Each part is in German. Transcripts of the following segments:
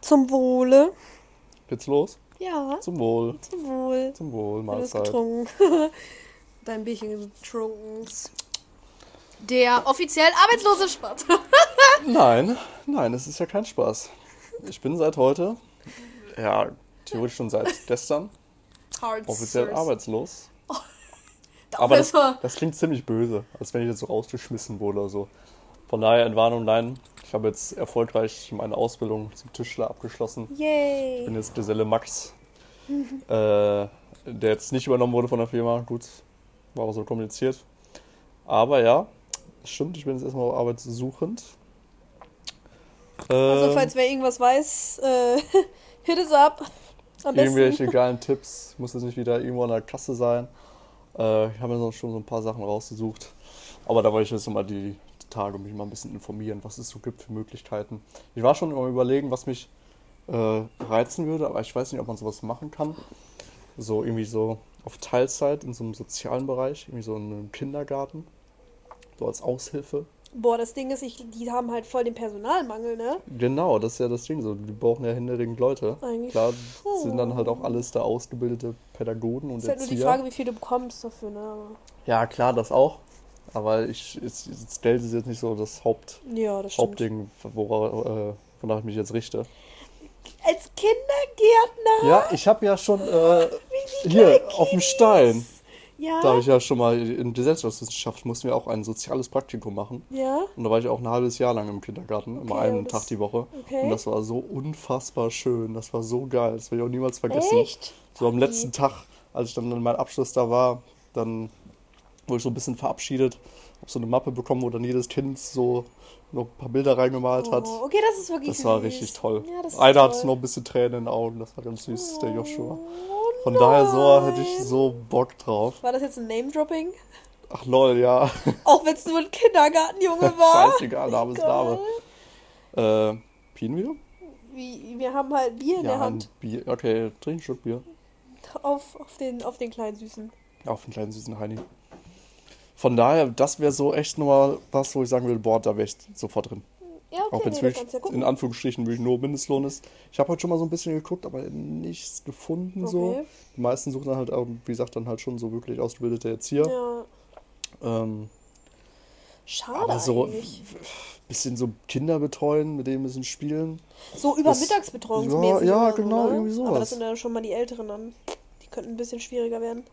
Zum Wohle. Geht's los? Ja, Zum Wohl. zum Wohl. Zum Wohl, Du Mahlzeit. getrunken. Dein Bierchen getrunken. Der offiziell arbeitslose Sport. Nein, nein, es ist ja kein Spaß. Ich bin seit heute, ja, theoretisch schon seit gestern, Hard offiziell arbeitslos. Doch, Aber das, das klingt ziemlich böse, als wenn ich jetzt so rausgeschmissen wurde oder so. Von daher, Entwarnung, nein. Ich habe jetzt erfolgreich meine Ausbildung zum Tischler abgeschlossen. Ich bin Yay. jetzt Geselle Max, äh, der jetzt nicht übernommen wurde von der Firma. Gut, war auch so kommuniziert. Aber ja, stimmt, ich bin jetzt erstmal arbeitssuchend. Also, Ähm, falls wer irgendwas weiß, äh, hit es besten. irgendwelche geilen Tipps. Muss jetzt nicht wieder irgendwo an der Kasse sein. Äh, ich habe mir noch schon so ein paar Sachen rausgesucht. Aber da wollte ich jetzt noch mal die, die Tage mich mal ein bisschen informieren, was es so gibt für Möglichkeiten. Ich war schon am überlegen, was mich äh, reizen würde, aber ich weiß nicht, ob man sowas machen kann. So irgendwie so auf Teilzeit in so einem sozialen Bereich, irgendwie so in einem Kindergarten. So als Aushilfe. Boah, das Ding ist, ich, die haben halt voll den Personalmangel, ne? Genau, das ist ja das Ding so. Die brauchen ja händeringend Leute. Eigentlich Klar schon. sind dann halt auch alles da ausgebildete Pädagogen und Ist halt nur die Erzieher. Frage, wie viel du bekommst dafür, ne? Ja, klar, das auch. Aber ich, ist, das Geld ist jetzt nicht so das Haupt, Ja, das. Hauptding, wora, äh, wonach ich mich jetzt richte. Als Kindergärtner? Ja, ich habe ja schon äh, hier auf dem. Stein, Ja. da habe ich ja schon mal in Gesellschaftswissenschaft mussten wir auch ein soziales Praktikum machen. ja. Und da war ich auch ein halbes Jahr lang im Kindergarten, immer Okay, einen und das- Tag die Woche. okay. Und das war so unfassbar schön, das war so geil, das werde ich auch niemals vergessen. Echt? So am letzten Tag, als ich dann in meinem Abschluss da war, dann wurde ich so ein bisschen verabschiedet, habe so eine Mappe bekommen, wo dann jedes Kind so noch ein paar Bilder reingemalt hat. Oh, okay, das ist wirklich Das war süß. richtig toll. Ja, Einer hatte noch ein bisschen Tränen in den Augen, das war ganz süß, der Joshua. Oh, Von daher so hätte ich nein. so Bock drauf. War das jetzt ein Name-Dropping? Ach lol, ja. Auch wenn es nur ein Kindergartenjunge war? Scheißegal, Name ist Name. Äh, Pien wieder? Wie, wir haben halt Bier in der Ja, ein Hand. Bier. Okay, trink ein Stück Bier. Auf, auf, den, auf den kleinen Süßen. Auf den kleinen süßen Heini. Von daher, das wäre so echt nochmal was, wo ich sagen würde, boah, da wäre ich sofort drin. Ja, okay, Auch wenn es nee, du wirklich ja in. Anführungsstrichen wirklich nur Mindestlohn ist. Ich habe heute schon mal so ein bisschen geguckt, aber nichts gefunden so. Okay. Die meisten suchen dann halt auch, wie gesagt, dann halt schon so wirklich ausgebildete Erzieher. Ja, Ähm, schade aber so eigentlich. bisschen so Kinder betreuen, mit denen ein bisschen spielen. So über das- Mittagsbetreuungsmäßig. Ja, ja, oder so, genau, ne? irgendwie sowas. Aber das sind dann schon mal die Älteren dann. Die könnten ein bisschen schwieriger werden.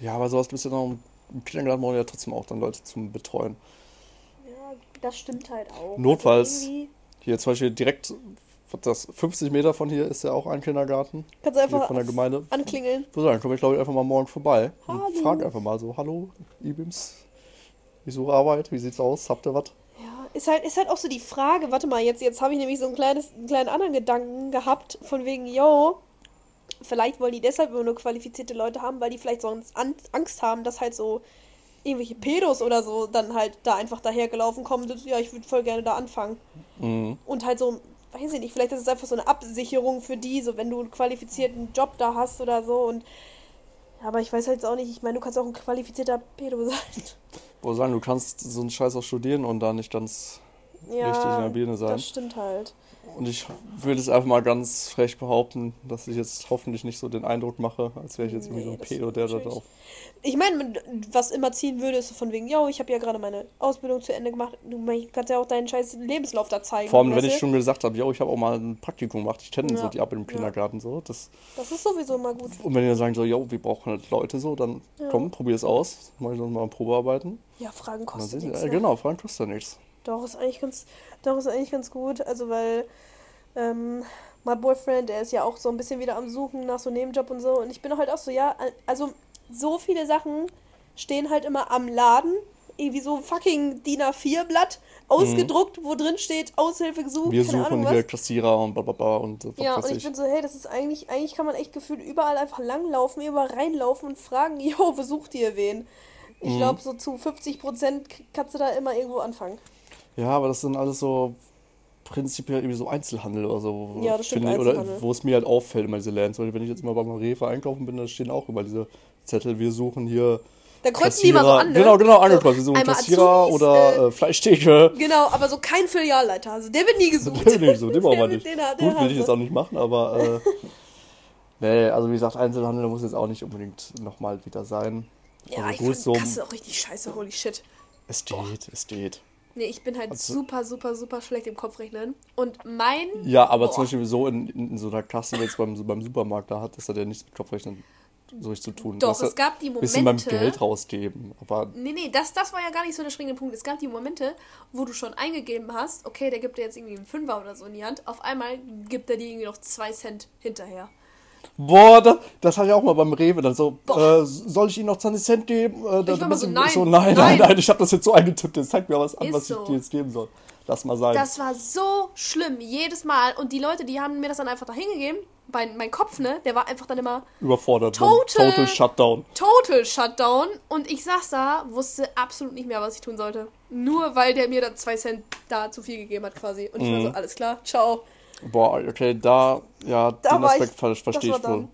Ja, aber sowas bisschen noch im Kindergarten brauchen ja trotzdem auch dann Leute zum Betreuen. Ja, das stimmt halt auch. Notfalls. Also Hier zum Beispiel direkt, das 50 Meter von hier ist ja auch ein Kindergarten. kannst du einfach von der Gemeinde. anklingeln. Würde sagen, komme ich glaube ich einfach mal morgen vorbei und Hallo. frag einfach mal so, hallo, Ibims, ich suche Arbeit, wie sieht's aus, habt ihr was? Ja, ist halt, ist halt auch so die Frage, warte mal, jetzt, jetzt habe ich nämlich so ein kleines, einen kleinen anderen Gedanken gehabt, von wegen, yo, vielleicht wollen die deshalb immer nur qualifizierte Leute haben, weil die vielleicht sonst an, Angst haben, dass halt so irgendwelche Pedos oder so dann halt da einfach dahergelaufen kommen, das, ja, ich würde voll gerne da anfangen. Mhm. Und halt so, weiß ich nicht, vielleicht ist es einfach so eine Absicherung für die, so wenn du einen qualifizierten Job da hast oder so und aber ich weiß halt auch nicht, ich meine, du kannst auch ein qualifizierter Pedo sein. Wo sagen, du kannst so einen Scheiß auch studieren und da nicht ganz Ja, richtig in der Birne sein. das stimmt halt. Und ich würde es einfach mal ganz frech behaupten, dass ich jetzt hoffentlich nicht so den Eindruck mache, als wäre ich jetzt irgendwie so Nee, ein Pedo, der da drauf. Ich meine, was immer ziehen würde, ist so von wegen, yo, ich habe ja gerade meine Ausbildung zu Ende gemacht. Du kannst ja auch deinen scheiß Lebenslauf da zeigen. Vor allem, wenn ich schon gesagt habe, ja, ich habe auch mal ein Praktikum gemacht, ich kenne so Ja, die ab im ja. Kindergarten so. Das, Das ist sowieso mal gut. und wenn die dann sagen so, jo, wir brauchen halt Leute so, dann Ja. komm, probier es aus, mach ich dann mal Probearbeiten. Ja, Fragen kostet sehen nichts. sie, Ne? äh, genau, Fragen kostet ja nichts. Doch, ist eigentlich ganz, doch, ist eigentlich ganz gut. Also, weil, ähm, mein Boyfriend, der ist ja auch so ein bisschen wieder am Suchen nach so einem Nebenjob und so. Und ich bin halt auch so, ja, also, so viele Sachen stehen halt immer am Laden. Irgendwie so fucking DIN A4-Blatt ausgedruckt, wo drin steht, Aushilfe gesucht, Wir suchen Ahnung hier was. Kassierer und blablabla und was Ja, und ich ich. bin so, hey, das ist eigentlich, eigentlich kann man echt gefühlt überall einfach langlaufen, überall reinlaufen und fragen, yo, wo sucht ihr wen? Ich Mhm. glaube, so zu 50 Prozent kannst du da immer irgendwo anfangen. Ja, aber das sind alles so prinzipiell irgendwie so Einzelhandel oder so. Ja, das stimmt, finde ich, Oder wo es mir halt auffällt, immer diese Läden. Zum Beispiel, wenn ich jetzt mal beim Rewe einkaufen bin, da stehen auch immer diese Zettel, wir suchen hier Da kreuzen die immer so an, ne? Genau, genau, angekreuzt. So einmal Kassierer Azubis, oder äh, äh, Fleischtheke. Genau, aber so kein Filialleiter. Also der wird nie gesucht. Nee, nee, so, den brauchen wir Der- nicht. den Gut, will ich jetzt auch nicht machen, aber äh, nee, also wie gesagt, Einzelhandel muss jetzt auch nicht unbedingt nochmal wieder sein. Ja, also ich gut, fand so, Kasse auch richtig scheiße, holy shit. es geht, es geht. Nee, ich bin halt Also- super, super, super schlecht im Kopfrechnen. Und mein. Ja, aber Boah. zum Beispiel so in, in so einer Kasse, jetzt beim, beim Supermarkt, da hat das hat ja nichts mit Kopfrechnen so richtig zu tun. Doch, Das es gab die ein bisschen beim Momente- Geld rausgeben. Aber Nee, nee, das, das war ja gar nicht so der springende Punkt. Es gab die Momente, wo du schon eingegeben hast, okay, der gibt dir jetzt irgendwie einen Fünfer oder so in die Hand. Auf einmal gibt er dir irgendwie noch zwei Cent hinterher. Boah, das, das hatte ich auch mal beim Rewe. Dann so, äh, soll ich Ihnen noch 20 Cent geben? Äh, Ich war so, nein, so, nein, nein, nein. ich habe das jetzt so eingetippt. Jetzt zeig mir was an, Ist was so. ich dir jetzt geben soll. Lass mal sein. Das war so schlimm, jedes Mal. Und die Leute, die haben mir das dann einfach da hingegeben. Mein, mein Kopf, ne, der war einfach dann immer Überfordert. Total- Total Shutdown. total Shutdown. Und ich saß da, wusste absolut nicht mehr, was ich tun sollte. Nur weil der mir dann zwei Cent da zu viel gegeben hat quasi. Und ich war Mhm. so, alles klar, ciao. Boah, okay, da, ja, Da den Aspekt ich- ver- das verstehe ich wohl.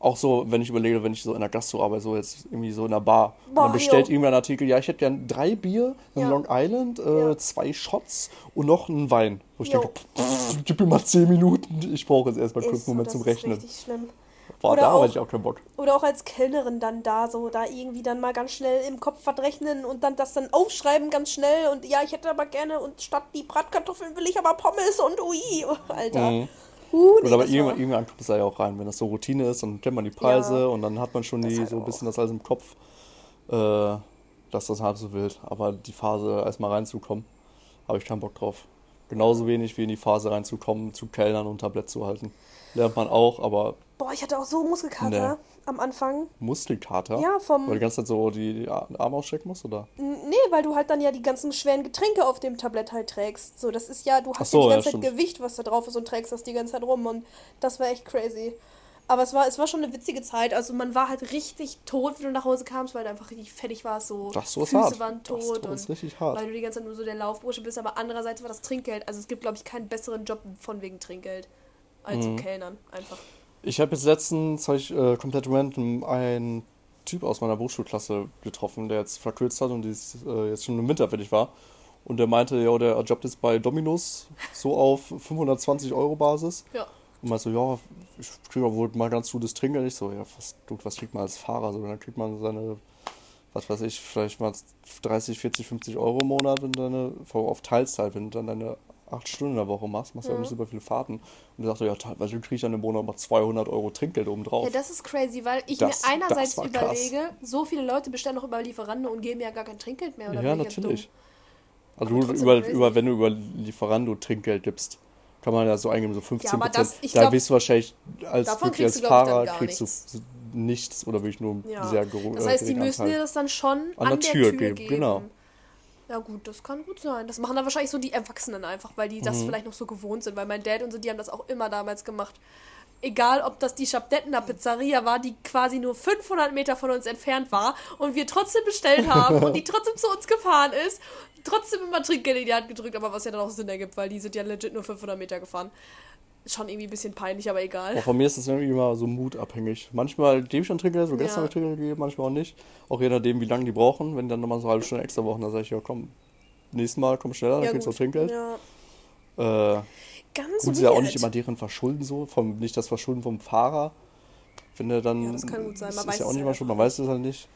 Auch so, wenn ich überlege, wenn ich so in der Gastro arbeite, so jetzt irgendwie so in der Bar. Boah, dann bestellt jo. irgendwer einen Artikel, ja, ich hätte gern drei Bier, ein Ja. Long Island, äh, Ja. zwei Shots und noch einen Wein. Wo ich Jo. denke, pff, gib mir mal zehn Minuten, ich brauche jetzt erstmal kurz Ist einen so, Moment das zum ist Rechnen. richtig schlimm. Boah, Oder da auch- ich auch keinen Bock. Oder auch als Kellnerin dann da, so da irgendwie dann mal ganz schnell im Kopf was rechnen und dann das dann aufschreiben ganz schnell und ja, ich hätte aber gerne und statt die Bratkartoffeln will ich aber Pommes und ui, Alter. Mhm. Uh, nee, aber das war- irgendwann, irgendwann kommt es da ja auch rein, wenn das so Routine ist, dann kennt man die Preise Ja. und dann hat man schon die, halt so ein bisschen das alles im Kopf, äh, dass das halb so wild. Aber die Phase erstmal reinzukommen, habe ich keinen Bock drauf. Genauso wenig wie in die Phase reinzukommen, zu Kellnern und Tablett zu halten. Lernt man auch, aber Boah, ich hatte auch so Muskelkater Nee. am Anfang. Muskelkater? Ja, vom- Weil du die ganze Zeit so die, Arme ausstrecken musst, oder? Nee, weil du halt dann ja die ganzen schweren Getränke auf dem Tablett halt trägst. So, das ist ja, du hast so, ja die ja, ganze Zeit stimmt. Gewicht, was da drauf ist und trägst das die ganze Zeit rum und das war echt crazy. Aber es war, es war schon eine witzige Zeit. Also man war halt richtig tot, wenn du nach Hause kamst, weil du einfach richtig fertig warst. So Das ist Füße hart. waren Das tot. ist und richtig hart. Weil du die ganze Zeit nur so der Laufbursche bist. Aber andererseits war das Trinkgeld. Also es gibt, glaube ich, keinen besseren Job von wegen Trinkgeld als Mhm. Kellnern. Einfach. Ich habe jetzt letztens hab ich, äh, komplett random einen Typ aus meiner Berufsschulklasse getroffen, der jetzt verkürzt hat und dies, äh, jetzt schon im Winter fertig war. Und der meinte, ja, der jobbt jetzt bei Dominos so auf 520 Euro Basis. Ja. Und meinte so, ja, ich kriege wohl mal ganz gutes Trinkgeld. Ich so, ja, was, gut, was kriegt man als Fahrer? So, dann kriegt man seine, was weiß ich, vielleicht mal 30, 40, 50 Euro im Monat, wenn deine, allem auf Teilzeit, wenn du dann deine acht Stunden in der Woche machst, machst du ja Mhm. nicht super viele Fahrten. Und er sagte, ja, teilweise kriege ich dann im Monat mal 200 Euro Trinkgeld obendrauf. Ja, das ist crazy, weil ich Das- mir einerseits war krass. überlege, so viele Leute bestellen noch über Lieferando und geben ja gar kein Trinkgeld mehr. Oder Ja, natürlich. Also du, über, über, wenn du über Lieferando Trinkgeld gibst, kann man ja so eingeben, so 15 Ja, das- da glaub, wirst du wahrscheinlich als, wirklich als du, Fahrer kriegst nichts. du nichts oder wirklich nur Ja. sehr gero- Das äh, heißt, die geringen müssen dir das dann schon an, der der Tür Tür, geben, geben. genau. Ja gut, das kann gut sein. Das machen dann wahrscheinlich so die Erwachsenen einfach, weil die das Mhm. vielleicht noch so gewohnt sind. Weil mein Dad und so, die haben das auch immer damals gemacht. Egal, ob das die Schabdettener Pizzeria war, die quasi nur 500 Meter von uns entfernt war und wir trotzdem bestellt haben und die trotzdem zu uns gefahren ist, trotzdem immer Trinkgeld in die Hand gedrückt, aber was ja dann auch Sinn ergibt, weil die sind ja legit nur 500 Meter gefahren. Schon irgendwie ein bisschen peinlich, aber egal. Auch von mir ist das irgendwie immer so mutabhängig. Manchmal gebe ich schon Trinkgeld, so gestern Ja. habe ich Trinkgeld gegeben, manchmal auch nicht. Auch je nachdem, wie lange die brauchen. Wenn die dann nochmal so eine halbe Stunde extra brauchen, dann sage ich, ja komm, nächstes Mal komm schneller, dann Ja, kriegst du Trinkgeld. Ja. Äh, Ganz gut, ist ja auch nicht immer deren Verschulden so, vom, nicht das Verschulden vom Fahrer. Wenn der dann. Ja, das kann gut sein, man ist weiß ja auch es nicht mal schon, man weiß es halt nicht.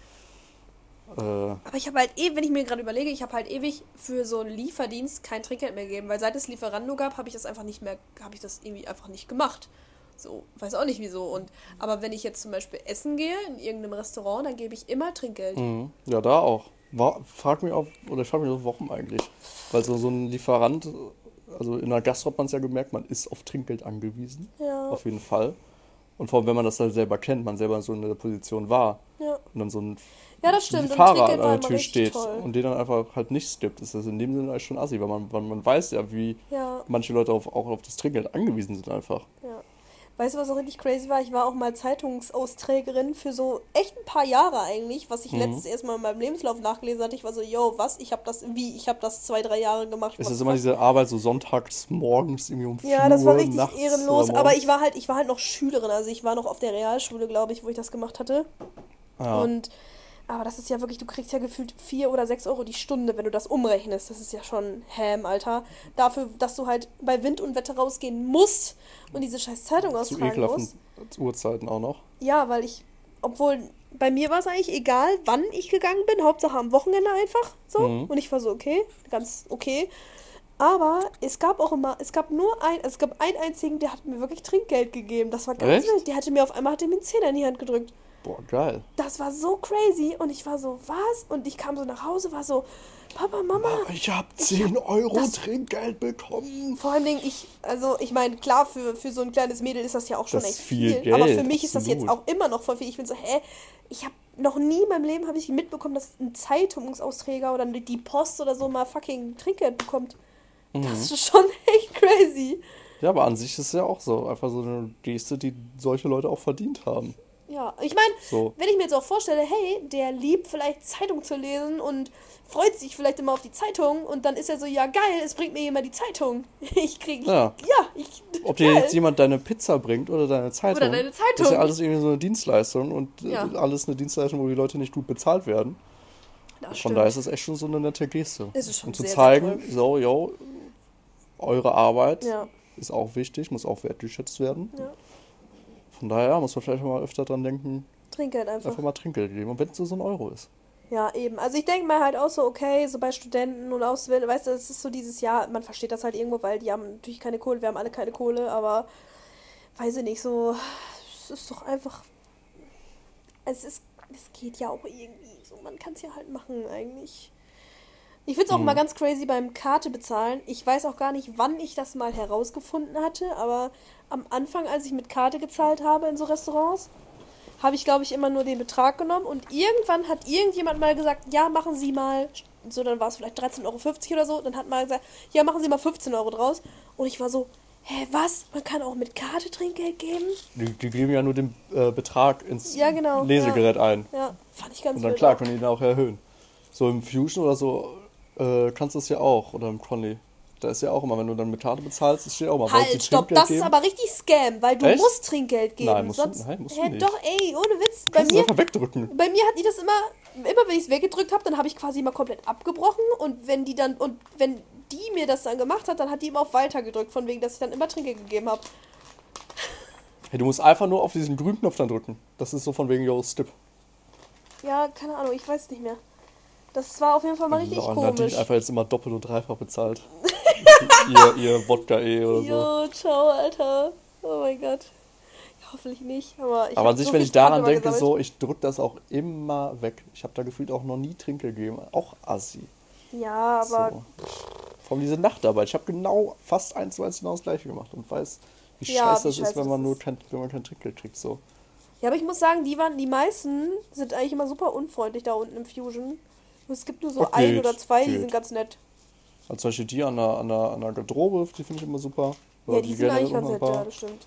Äh, Aber ich habe halt eh, wenn ich mir gerade überlege, ich habe halt ewig für so einen Lieferdienst kein Trinkgeld mehr gegeben, weil seit es Lieferando gab, habe ich das einfach nicht mehr, habe ich das irgendwie einfach nicht gemacht. So, weiß auch nicht wieso. Und aber wenn ich jetzt zum Beispiel essen gehe in irgendeinem Restaurant, dann gebe ich immer Trinkgeld. Mhm. Ja, da auch. War, frag mich auch, oder ich frage mich auch, warum eigentlich? Weil so, so ein Lieferant, also in der Gastro hat man es ja gemerkt, man ist auf Trinkgeld angewiesen. Ja. Auf jeden Fall. Und vor allem, wenn man das halt selber kennt, man selber so in der Position war Ja. und dann so ein Ja, das stimmt. Und Fahrer an der Tür steht toll. und den dann einfach halt nicht stippt, ist das in dem Sinne schon assi, weil man, weil man weiß ja, wie Ja. manche Leute auf, auch auf das Trinkgeld angewiesen sind einfach. Ja. Weißt du, was auch richtig crazy war? Ich war auch mal Zeitungsausträgerin für so echt ein paar Jahre eigentlich, was ich Mhm. letztes erstmal in meinem Lebenslauf nachgelesen hatte. Ich war so, yo, was? Ich habe das, wie? Ich habe das zwei, drei Jahre gemacht. Es ist immer diese Arbeit so sonntags morgens irgendwie um Ja, 4 das war richtig nachts ehrenlos. Aber ich war halt, ich war halt noch Schülerin. Also ich war noch auf der Realschule, glaube ich, wo ich das gemacht hatte. ja. Und Aber das ist ja wirklich, du kriegst ja gefühlt 4 oder 6 Euro die Stunde, wenn du das umrechnest. Das ist ja schon Ham, Alter. Dafür, dass du halt bei Wind und Wetter rausgehen musst und diese scheiß Zeitung Zu austragen ekelhaften musst. Uhrzeiten auch noch. Ja, weil ich, obwohl bei mir war es eigentlich egal, wann ich gegangen bin, Hauptsache am Wochenende einfach so. Mhm. Und ich war so, okay, ganz okay. Aber es gab auch immer, es gab nur ein, es gab einen einzigen, der hat mir wirklich Trinkgeld gegeben. Das war ganz Echt? wild. Der hatte mir auf einmal, hat er mir einen Zehner in die Hand gedrückt. Boah, geil. Das war so crazy. Und ich war so, was? Und ich kam so nach Hause, war so, Papa, Mama. Ich habe 10 Euro das- Trinkgeld bekommen. Vor allem, Dingen, ich, also ich meine, klar, für, für so ein kleines Mädel ist das ja auch schon Das echt viel viel. aber Geld, für mich ist das jetzt absolut. auch immer noch voll viel. Ich bin so, hä? Ich habe noch nie in meinem Leben habe ich mitbekommen, dass ein Zeitungsausträger oder die Post oder so mal fucking Trinkgeld bekommt. Mhm. Das ist schon echt crazy. Ja, aber an sich ist es ja auch so. Einfach so eine Geste, die solche Leute auch verdient haben. Ja, ich meine, So. wenn ich mir jetzt auch vorstelle, hey, der liebt vielleicht Zeitung zu lesen und freut sich vielleicht immer auf die Zeitung und dann ist er so, ja geil, es bringt mir jemand die Zeitung. Ich krieg, Ja. ja, ich, Ob dir geil. jetzt jemand deine Pizza bringt oder deine Zeitung. Oder deine Das ist Zeitung. ja alles irgendwie so eine Dienstleistung und äh, Ja. alles eine Dienstleistung, wo die Leute nicht gut bezahlt werden. Das Von daher ist es echt schon so eine nette Geste. Es ist schon und zu sehr, zeigen, so, yo, eure Arbeit Ja. ist auch wichtig, muss auch wertgeschätzt werden. Ja. Von daher muss man vielleicht mal öfter dran denken, Trinkgeld einfach. einfach mal Trinkgeld geben. Und wenn es nur so ein Euro ist. Ja, eben. Also ich denke mal halt auch so, okay, so bei Studenten und Ausbildern, weißt du, das ist so dieses Jahr, man versteht das halt irgendwo, weil die haben natürlich keine Kohle, wir haben alle keine Kohle, aber weiß ich nicht, so, es ist doch einfach, es ist, es geht ja auch irgendwie, so, man kann es ja halt machen eigentlich. Ich finde es auch Mhm. mal ganz crazy beim Karte bezahlen. Ich weiß auch gar nicht, wann ich das mal herausgefunden hatte, aber am Anfang, als ich mit Karte gezahlt habe in so Restaurants, habe ich, glaube ich, immer nur den Betrag genommen und irgendwann hat irgendjemand mal gesagt, ja, machen Sie mal, so dann war es vielleicht 13,50 Euro oder so, dann hat mal gesagt, ja, machen Sie mal 15 Euro draus. Und ich war so, hä, was? Man kann auch mit Karte Trinkgeld geben? Die, die geben ja nur den äh, Betrag ins Ja, genau, Lesegerät ein. Ja, fand ich ganz Und dann wild klar können die ihn auch erhöhen. So im Fusion oder so äh, kannst du es ja auch. Oder im Conley. Da ist ja auch immer, wenn du dann mit Karte bezahlst, steht auch mal, Halt, stopp, Trinkgeld das ist geben? aber richtig Scam, weil du Echt? musst Trinkgeld geben. Nein, musst du- sonst, nein, musst du nicht. doch, ey, ohne Witz. Bei du mir, einfach wegdrücken. bei mir hat die das immer, immer wenn ich es weggedrückt habe, dann habe ich quasi immer komplett abgebrochen und wenn die dann, und wenn die mir das dann gemacht hat, dann hat die immer auf Weiter gedrückt, von wegen, dass ich dann immer Trinkgeld gegeben habe. Hey, du musst einfach nur auf diesen grünen Knopf dann drücken. Das ist so von wegen, yo, Stip. Ja, keine Ahnung, ich weiß nicht mehr. Das war auf jeden Fall mal richtig Ja, und Nadine komisch. einfach jetzt immer doppelt und dreifach bezahlt. ihr, ihr Wodka eh oder so. Jo, ciao, Alter. Oh mein Gott. Hoffentlich nicht, aber ich Aber an sich, so wenn ich daran denke, gesammelt. so, ich drück das auch immer weg. Ich habe da gefühlt auch noch nie Trinkgeld gegeben. Auch assi. Ja, aber so. Vor allem diese Nachtarbeit. Ich habe genau fast eins zu eins genau das gleiche gemacht und weiß, wie Ja, scheiße das ist, scheiße wenn man nur ist. kein, wenn man kein Trinkgeld kriegt. So. Ja, aber ich muss sagen, die waren, die meisten sind eigentlich immer super unfreundlich da unten im Fusion. Es gibt nur so Ach, ein geht, oder zwei, die geht. sind ganz nett. Also zum Beispiel die an der, an der, an der Garderobe, die finde ich immer super. Ja, die sind generell eigentlich ganz nett, ja, das stimmt.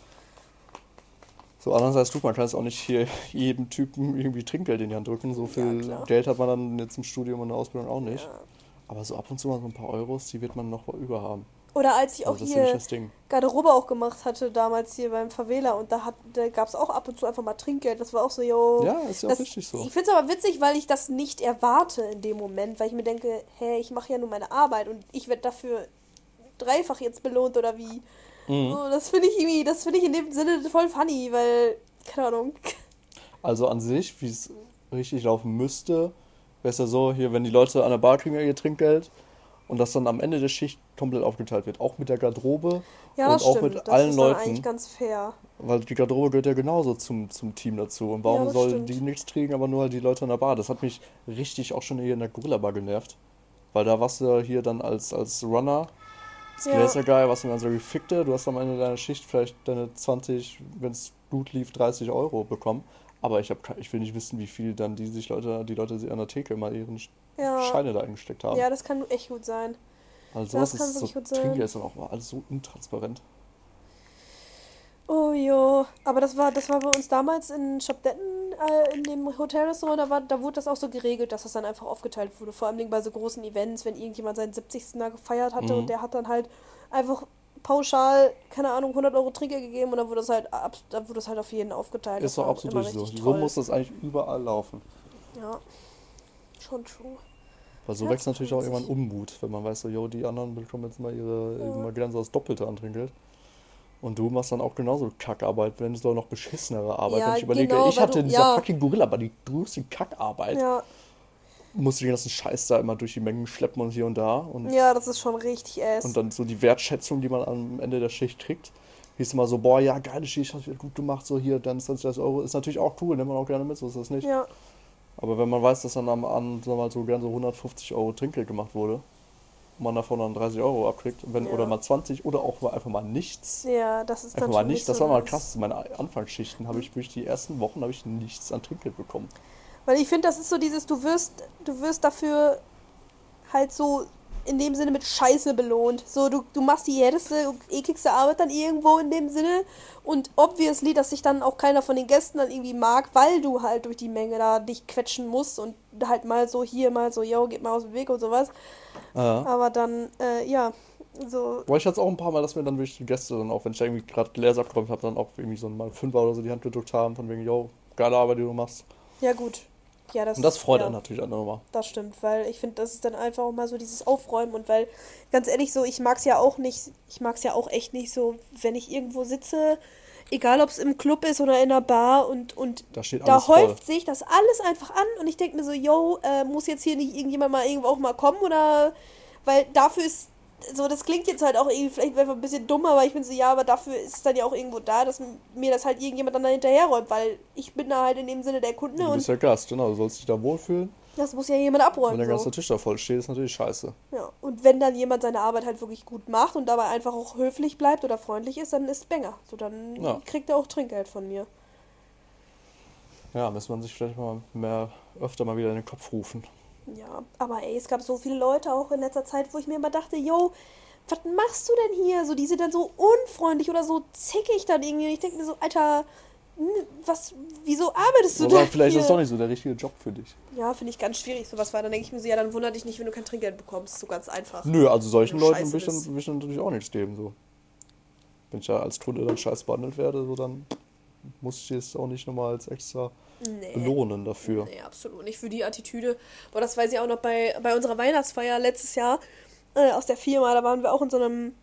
So, andererseits tut man kann es auch nicht hier jedem Typen irgendwie Trinkgeld in die Hand drücken. So viel klar. Geld hat man dann jetzt im Studium und in der Ausbildung auch nicht. Ja. Aber so ab und zu mal so ein paar Euros, die wird man noch über haben. Oder als ich auch hier. Garderobe auch gemacht hatte, damals hier beim Favela, und da, hat, da gab es auch ab und zu einfach mal Trinkgeld. Das war auch so, yo. Ja, ist ja auch das, richtig so. Ich finde es aber witzig, weil ich das nicht erwarte in dem Moment, weil ich mir denke, hä, ich mache ja nur meine Arbeit und ich werde dafür dreifach jetzt belohnt oder wie. Mhm. So, das finde ich irgendwie, das finde ich in dem Sinne voll funny, weil, keine Ahnung. Also an sich, wie es richtig laufen müsste, wäre es ja so, hier, wenn die Leute an der Bar kriegen ihr Trinkgeld und das dann am Ende der Schicht komplett aufgeteilt wird. Auch mit der Garderobe Ja, und das auch stimmt. mit das allen ist dann Leuten. eigentlich ganz fair. Weil die Garderobe gehört ja genauso zum, zum Team dazu. Und warum das soll stimmt. die nichts kriegen, aber nur halt die Leute an der Bar? Das hat mich richtig auch schon hier in der Gorilla Bar genervt. Weil da warst du ja hier dann als, als Runner, als Ja. Gläser-Guy, warst du dann so gefickte. Du hast am Ende deiner Schicht vielleicht deine 20, wenn es gut lief, 30 Euro bekommen. Aber ich, hab, ich will nicht wissen, wie viel dann die sich Leute, die Leute an der Theke mal ihren Ja. Scheine da eingesteckt haben. Ja, das kann echt gut sein. also das ist so wirklich gut sein. Trinkgeld ist dann auch mal alles so intransparent. Oh jo, aber das war, das war bei uns damals in Schopdetten, äh, in dem Hotelrestaurant, da, war, da wurde das auch so geregelt, dass das dann einfach aufgeteilt wurde. Vor allem bei so großen Events, wenn irgendjemand seinen 70. da gefeiert hatte Mhm. und der hat dann halt einfach pauschal, keine Ahnung, 100 Euro Trinkgeld gegeben und dann wurde das halt, ab, dann wurde das halt auf jeden aufgeteilt. Ist doch absolut so. So toll. muss das eigentlich überall laufen. Ja. schon true. Weil so wächst natürlich auch 20. irgendwann Unmut, wenn man weiß, so, yo, die anderen bekommen jetzt mal ihre, Ja. mal so das Doppelte an Trinkgeld. Und du machst dann auch genauso Kackarbeit, wenn es doch noch beschissenere Arbeit. Ja, wenn ich überlege, genau, ich hatte du- in dieser ja. fucking Gorilla, aber die größte Kackarbeit. Ja, Musste den ganzen Scheiß da immer durch die Mengen schleppen und hier und da. Und, ja, das ist schon richtig ass. und dann so die Wertschätzung, die man am Ende der Schicht kriegt. Hieß immer so, boah, ja, geile Schicht, hast du gut gemacht, so hier, dann 20 Euro. Ist natürlich auch cool, nimmt man auch gerne mit, so ist das nicht. ja, Aber wenn man weiß, dass dann am Abend sagen wir mal, so gern so 150 Euro Trinkgeld gemacht wurde, und man davon dann 30 Euro abkriegt, wenn, Ja. oder mal 20 oder auch mal einfach mal nichts. ja, das ist Einfach mal nichts, nicht das war mal krass. Meine Anfangsschichten habe ich durch die ersten Wochen habe ich nichts an Trinkgeld bekommen. Weil ich finde, das ist so dieses, du wirst, du wirst dafür halt so in dem Sinne mit Scheiße belohnt. So, du, du machst die härteste, ekligste Arbeit dann irgendwo in dem Sinne. Und obviously, dass sich dann auch keiner von den Gästen dann irgendwie mag, weil du halt durch die Menge da dich quetschen musst und halt mal so hier, mal so, yo, geht mal aus dem Weg und sowas. Ja. Aber dann, äh, ja, so, Boah, ich hatte es auch ein paar Mal, dass mir dann wirklich die Gäste dann auch, wenn ich da irgendwie gerade Gläser abgeräumt habe, dann auch irgendwie so mal Fünfer oder so die Hand gedrückt haben, von wegen, yo, geile Arbeit, die du machst. ja gut. Ja, das, Und das freut ja. einen natürlich auch nochmal. Das stimmt, weil ich finde, das ist dann einfach auch mal so dieses Aufräumen und weil, ganz ehrlich, so, ich mag es ja auch nicht, ich mag es ja auch echt nicht so, wenn ich irgendwo sitze, egal ob es im Club ist oder in einer Bar und, und Da da alles voll. häuft sich das alles einfach an und ich denke mir so, yo, äh, muss jetzt hier nicht irgendjemand mal irgendwo auch mal kommen oder, weil dafür ist, so, das klingt jetzt halt auch irgendwie vielleicht einfach ein bisschen dumm, aber ich bin so, ja, aber dafür ist es dann ja auch irgendwo da, dass mir das halt irgendjemand dann da hinterherräumt, weil ich bin da halt in dem Sinne der Kunde Du und bist ja Gast, genau, du sollst dich da wohlfühlen. Das muss ja jemand abräumen. Wenn der so. ganze Tisch da voll steht, ist natürlich scheiße. Ja, und wenn dann jemand seine Arbeit halt wirklich gut macht und dabei einfach auch höflich bleibt oder freundlich ist, dann ist Banger. So, dann Ja. kriegt er auch Trinkgeld von mir. Ja, muss man sich vielleicht mal mehr, öfter mal wieder in den Kopf rufen. Ja, aber ey, es gab so viele Leute auch in letzter Zeit, wo ich mir immer dachte, yo, was machst du denn hier? So, die sind dann so unfreundlich oder so zickig dann irgendwie. Ich denke mir so, Alter, was, wieso arbeitest du denn vielleicht hier? ist es doch nicht so der richtige Job für dich. Ja, finde ich ganz schwierig, sowas, weil dann denke ich mir so, ja, dann wundert dich nicht, wenn du kein Trinkgeld bekommst. So ganz einfach. Nö, also solchen Leuten will ich, dann, will ich natürlich auch nichts geben. So. Wenn ich ja als Kunde dann scheiß behandelt werde, so dann muss ich es auch nicht nochmal als extra Nee. belohnen dafür. Nee, absolut nicht für die Attitüde. Boah, das weiß ich auch noch bei, bei unserer Weihnachtsfeier letztes Jahr äh, aus der Firma. Da waren wir auch in so einem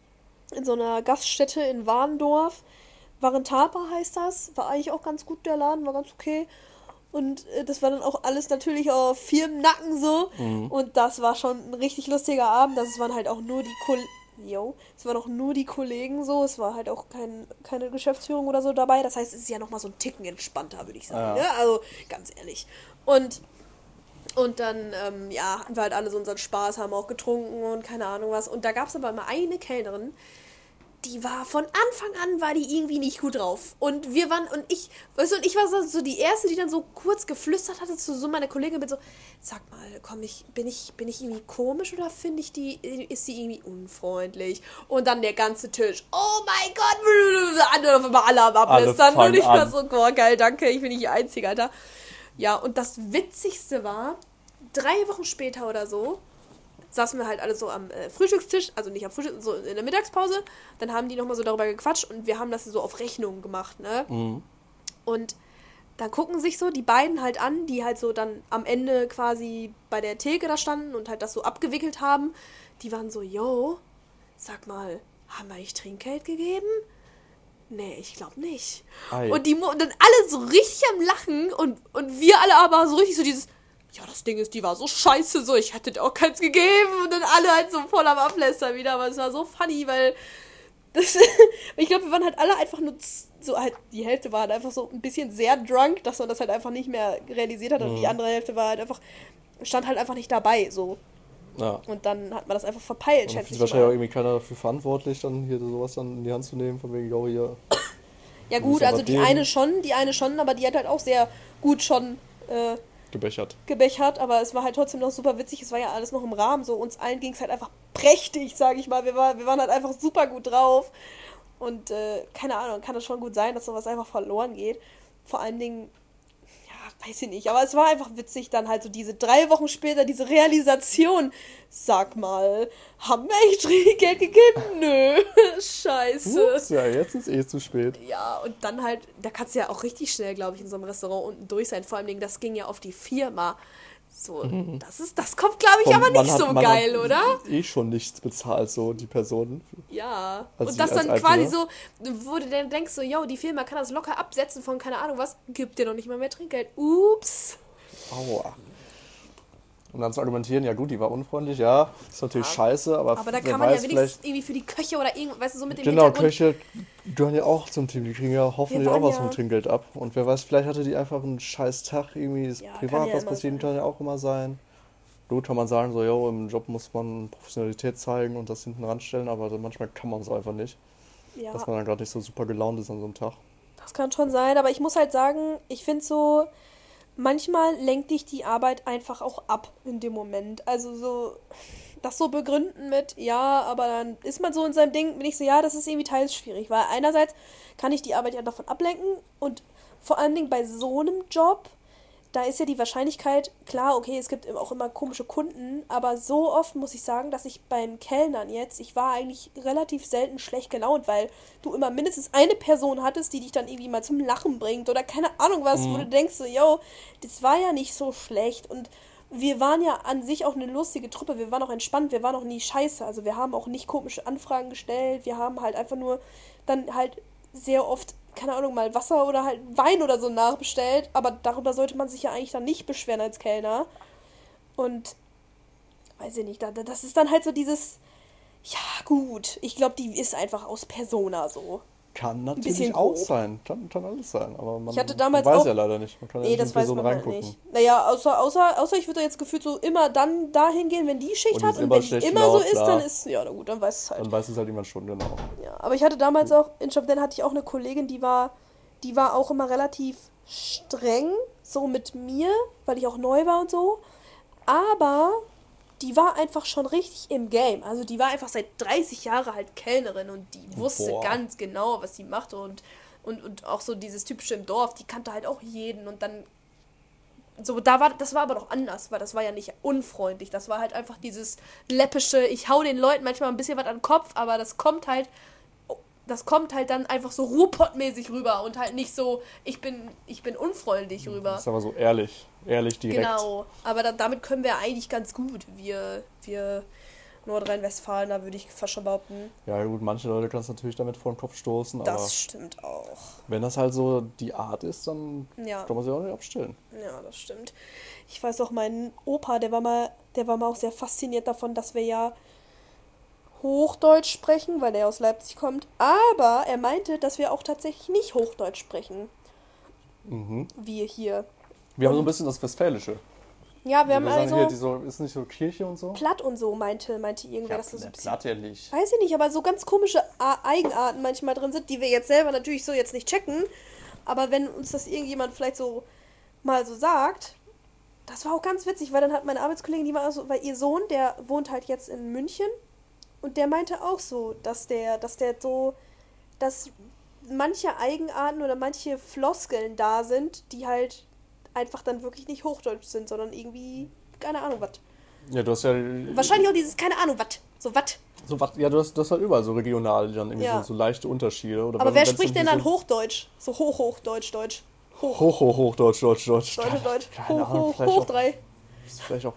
in so einer Gaststätte in Warndorf. Varentapa heißt das. War eigentlich auch ganz gut, der Laden, war ganz okay. Und äh, das war dann auch alles natürlich auf Firmennacken so. Mhm. Und das war schon ein richtig lustiger Abend. Das waren halt auch nur die Kollegen. Jo, es waren auch nur die Kollegen so, es war halt auch kein, keine Geschäftsführung oder so dabei. Das heißt, es ist ja nochmal so ein Ticken entspannter, würde ich sagen. Ja. Ne? Also, ganz ehrlich. Und und dann, ähm, ja, hatten wir halt alle so unseren Spaß, haben auch getrunken und keine Ahnung was. Und da gab es aber immer eine Kellnerin, die war von Anfang an, war die irgendwie nicht gut drauf. Und wir waren, und ich, weißt du, und ich war so, so die Erste, die dann so kurz geflüstert hatte zu so meiner Kollegin mit so, sag mal, komm, ich, bin ich, bin ich irgendwie komisch oder finde ich die, ist die irgendwie unfreundlich? Und dann der ganze Tisch, oh mein Gott, andere auf alle am ablästern. Und ich war so, boah, geil, danke, ich bin nicht die Einzige, Alter. Ja, und das Witzigste war, drei Wochen später oder so, saßen wir halt alle so am äh, Frühstückstisch, also nicht am Frühstück, so in der Mittagspause. Dann haben die nochmal so darüber gequatscht und wir haben das so auf Rechnung gemacht, ne? Mhm. Und dann gucken sich so die beiden halt an, die halt so dann am Ende quasi bei der Theke da standen und halt das so abgewickelt haben. Die waren so, yo, sag mal, haben wir nicht Trinkgeld gegeben? Nee, ich glaube nicht. Ei. Und die und dann alle so richtig am Lachen und, und wir alle aber so richtig so dieses, ja, das Ding ist, die war so scheiße, so, ich hätte dir auch keins gegeben. Und dann alle halt so voll am Ablästern wieder, aber es war so funny, weil das, ich glaube, wir waren halt alle einfach nur so halt, die Hälfte war halt einfach so ein bisschen sehr drunk, dass man das halt einfach nicht mehr realisiert hat und Mhm. die andere Hälfte war halt einfach, stand halt einfach nicht dabei, so. Ja. Und dann hat man das einfach verpeilt, Und schätze ist ich wahrscheinlich auch mal. irgendwie keiner dafür verantwortlich, dann hier sowas dann in die Hand zu nehmen, von wegen, yo, hier. Ja gut, also die eine schon, die eine schon, aber die hat halt auch sehr gut schon äh, gebechert. gebechert, aber es war halt trotzdem noch super witzig. Es war ja alles noch im Rahmen. So uns allen ging es halt einfach prächtig, sage ich mal. Wir, war, wir waren halt einfach super gut drauf. Und äh, keine Ahnung, kann es schon gut sein, dass sowas einfach verloren geht. Vor allen Dingen, weiß ich nicht. Aber es war einfach witzig, dann halt so diese drei Wochen später, diese Realisation. Sag mal, haben wir echt Trinkgeld gegeben? Nö, scheiße. Ups, ja, jetzt ist eh zu spät. Ja, und dann halt, da kannst du ja auch richtig schnell, glaube ich, in so einem Restaurant unten durch sein. Vor allen Dingen, das ging ja auf die Firma. So, das ist, das kommt, glaube ich, Und aber nicht hat- so geil, oder? Eh schon nichts bezahlt, so die Person. Ja. Als und das dann quasi Einzelne? so, wo du dann denkst, so, yo, die Firma kann das locker absetzen von keine Ahnung was, gibt dir noch nicht mal mehr Trinkgeld. Ups. Aua. Und dann zu argumentieren, ja gut, die war unfreundlich, ja, ist natürlich scheiße, aber, Aber da kann man weiß, ja wenigstens irgendwie für die Köche oder irgendwas, weißt du, so mit dem Genau. Köche gehören ja auch zum Team. Die kriegen ja hoffentlich auch was ja- vom Trinkgeld ab. Und wer weiß, vielleicht hatte die einfach einen scheiß Tag. Irgendwie ist Ja, privat ja was sein. kann ja auch immer sein. Gut kann man sagen, so, yo, im Job muss man Professionalität zeigen und das hinten ranstellen, aber manchmal kann man es einfach nicht. Ja, Dass man dann gerade nicht so super gelaunt ist an so einem Tag. das kann schon sein, aber ich muss halt sagen, ich finde so, manchmal lenkt dich die Arbeit einfach auch ab in dem Moment. Also so, das so begründen mit, ja, aber dann ist man so in seinem Ding, bin ich so, ja, das ist irgendwie teils schwierig, weil einerseits kann ich die Arbeit ja davon ablenken und vor allen Dingen bei so einem Job, da ist ja die Wahrscheinlichkeit, klar, okay, es gibt auch immer komische Kunden, aber so oft muss ich sagen, dass ich beim Kellnern jetzt, ich war eigentlich relativ selten schlecht gelaunt, weil du immer mindestens eine Person hattest, die dich dann irgendwie mal zum Lachen bringt oder keine Ahnung was, wo du denkst so, yo, das war ja nicht so schlecht. Und wir waren ja an sich auch eine lustige Truppe, wir waren auch entspannt, wir waren auch nie scheiße, also wir haben auch nicht komische Anfragen gestellt, wir haben halt einfach nur dann halt sehr oft, keine Ahnung, mal Wasser oder halt Wein oder so nachbestellt, aber darüber sollte man sich ja eigentlich dann nicht beschweren als Kellner. Und weiß ich nicht, da, da- das ist dann halt so dieses, ja gut, ich glaube, die ist einfach aus Persona so. Kann natürlich auch grob. sein. Kann, kann alles sein. Aber man, Ich hatte damals weiß auch- ja leider nicht. Man kann ja Nee, nicht in das die weiß Person man halt reingucken. nicht. Naja, außer, außer, außer ich würde jetzt gefühlt so immer dann dahin gehen, wenn die Schicht Und hat und wenn die immer so ist, klar. dann ist, ja, na gut, dann weiß es halt. Dann weiß es halt jemand schon, genau. Ja, aber ich hatte damals auch, in Shopden hatte ich auch eine Kollegin, die war, die war auch immer relativ streng, so mit mir, weil ich auch neu war und so. Aber die war einfach schon richtig im Game. Also die war einfach seit 30 Jahren halt Kellnerin und die wusste Boah. ganz genau, was sie machte und, und, und auch so dieses typische im Dorf, die kannte halt auch jeden und dann so, da war, das war aber doch anders, weil das war ja nicht unfreundlich. Das war halt einfach dieses läppische, ich hau den Leuten manchmal ein bisschen was an den Kopf, aber das kommt halt, das kommt halt dann einfach so Ruhrpottmäßig rüber und halt nicht so, ich bin, ich bin unfreundlich rüber. Das ist aber so ehrlich. Ehrlich direkt. Genau, aber da, damit können wir eigentlich ganz gut, wir, wir Nordrhein-Westfalen, da würde ich fast schon behaupten, Ja gut, manche Leute kannst du natürlich damit vor den Kopf stoßen, aber das stimmt auch. wenn das halt so die Art ist, dann Ja. kann man sie auch nicht abstellen. Ja, das stimmt. Ich weiß auch, mein Opa, der war mal, der war mal auch sehr fasziniert davon, dass wir ja Hochdeutsch sprechen, weil er aus Leipzig kommt. Aber er meinte, dass wir auch tatsächlich nicht Hochdeutsch sprechen. Mhm. Wir hier. Wir haben so ein bisschen das Westfälische. Ja, wir haben also hier, so, ist nicht so Kirche und so? platt und so, meinte, meinte irgendwer, dass das so ein bisschen. platt ja nicht. Weiß ich nicht, aber so ganz komische Eigenarten manchmal drin sind, die wir jetzt selber natürlich so jetzt nicht checken. Aber wenn uns das irgendjemand vielleicht so mal so sagt, das war auch ganz witzig, weil dann hat meine Arbeitskollegin, die war so, weil ihr Sohn, der wohnt halt jetzt in München und der meinte auch so, dass der, dass der so, dass manche Eigenarten oder manche Floskeln da sind, die halt einfach dann wirklich nicht Hochdeutsch sind, sondern irgendwie, keine Ahnung, was. Ja, du hast ja. Wahrscheinlich auch dieses, keine Ahnung, was. So, was. So, was, ja, du hast, du hast halt überall so regional dann irgendwie Ja. so, so leichte Unterschiede. Oder Aber wer spricht denn dann Hochdeutsch? So hoch, Hochdeutsch, Deutsch. Hoch, hoch, hoch, hoch, Deutsch, Deutsch, Deutsch. Deutsch, Deutsch. Keine Hoch, Ahnung, hoch, hoch drei. Ist vielleicht auch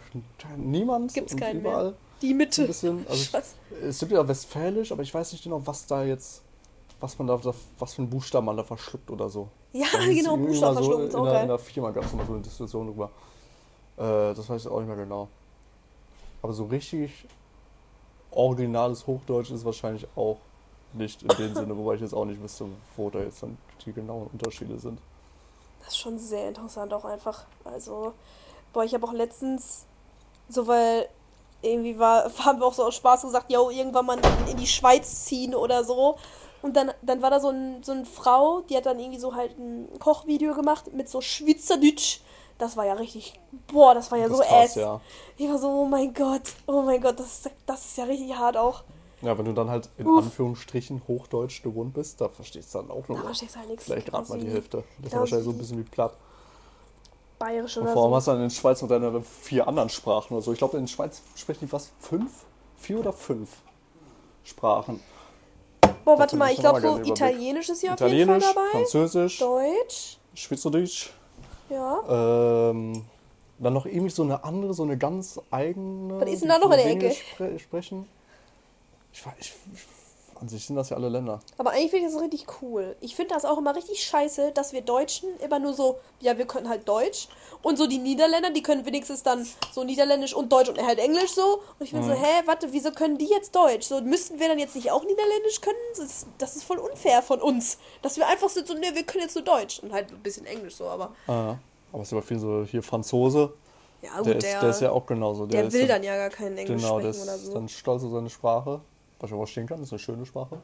niemand. Gibt's keinen mehr. überall Die Ein Mitte. bisschen. Also, Schatz. es gibt ja westfälisch, aber ich weiß nicht genau, was da jetzt. Was man da, da was für einen Buchstaben man da verschluckt oder so. Ja, genau, Buchstaben so, ist in, auch der, in geil. der Firma gab es mal so eine Diskussion drüber. Äh, das weiß ich auch nicht mehr genau. Aber so richtig originales Hochdeutsch ist wahrscheinlich auch nicht in dem Sinne, wobei ich jetzt auch nicht wüsste, wo da jetzt dann die genauen Unterschiede sind. Das ist schon sehr interessant auch einfach. Also, boah, ich habe auch letztens, so weil irgendwie war, haben wir auch so aus Spaß gesagt, yo, irgendwann mal in die Schweiz ziehen oder so. Und dann, dann war da so, ein, so eine Frau, die hat dann irgendwie so halt ein Kochvideo gemacht mit so Schweizerdeutsch. Das war ja richtig, boah, das war ja Das so krass, ass. ja. Ich war so, oh mein Gott, oh mein Gott, das, ist- das ist ja richtig hart auch. Ja, wenn du dann halt in Uff. Anführungsstrichen Hochdeutsch gewohnt bist, da verstehst du dann auch nur Da verstehst du halt nichts. vielleicht gerade mal die Hälfte. Das ist wahrscheinlich so ein bisschen wie platt. Bayerisch Und oder vor allem so. hast du dann in der Schweiz noch deine vier anderen Sprachen oder so. Ich glaube, in der Schweiz sprechen die was? Fünf? Vier oder fünf Sprachen? Boah, warte mal, ich glaube so. Italienisch ist ja auf jeden Fall dabei. Französisch, Deutsch, Schweizerdeutsch, ja. ähm, dann noch irgendwie so eine andere, so eine ganz eigene. Was ist denn da noch in der Ecke? Spre sprechen. Ich, weiß- ich, ich, an sich sind das ja alle Länder. Aber eigentlich finde ich das richtig cool. Ich finde das auch immer richtig scheiße, dass wir Deutschen immer nur so, ja, wir können halt Deutsch. Und so die Niederländer, die können wenigstens dann so Niederländisch und Deutsch und halt Englisch so. Und ich bin so, hä, warte, wieso können die jetzt Deutsch? So, müssten wir dann jetzt nicht auch Niederländisch können? Das ist, das ist voll unfair von uns. Dass wir einfach sind so, ne, wir können jetzt nur Deutsch. Und halt ein bisschen Englisch so, aber. Ah, aber es ist aber viel so hier Franzose. Ja, gut, Der ist, der, der ist ja auch genauso. der ist will dann- dann ja gar kein Englisch Genau, der sprechen ist oder so. dann stolz auf seine Sprache. Was ich auch verstehen kann, ist eine schöne Sprache.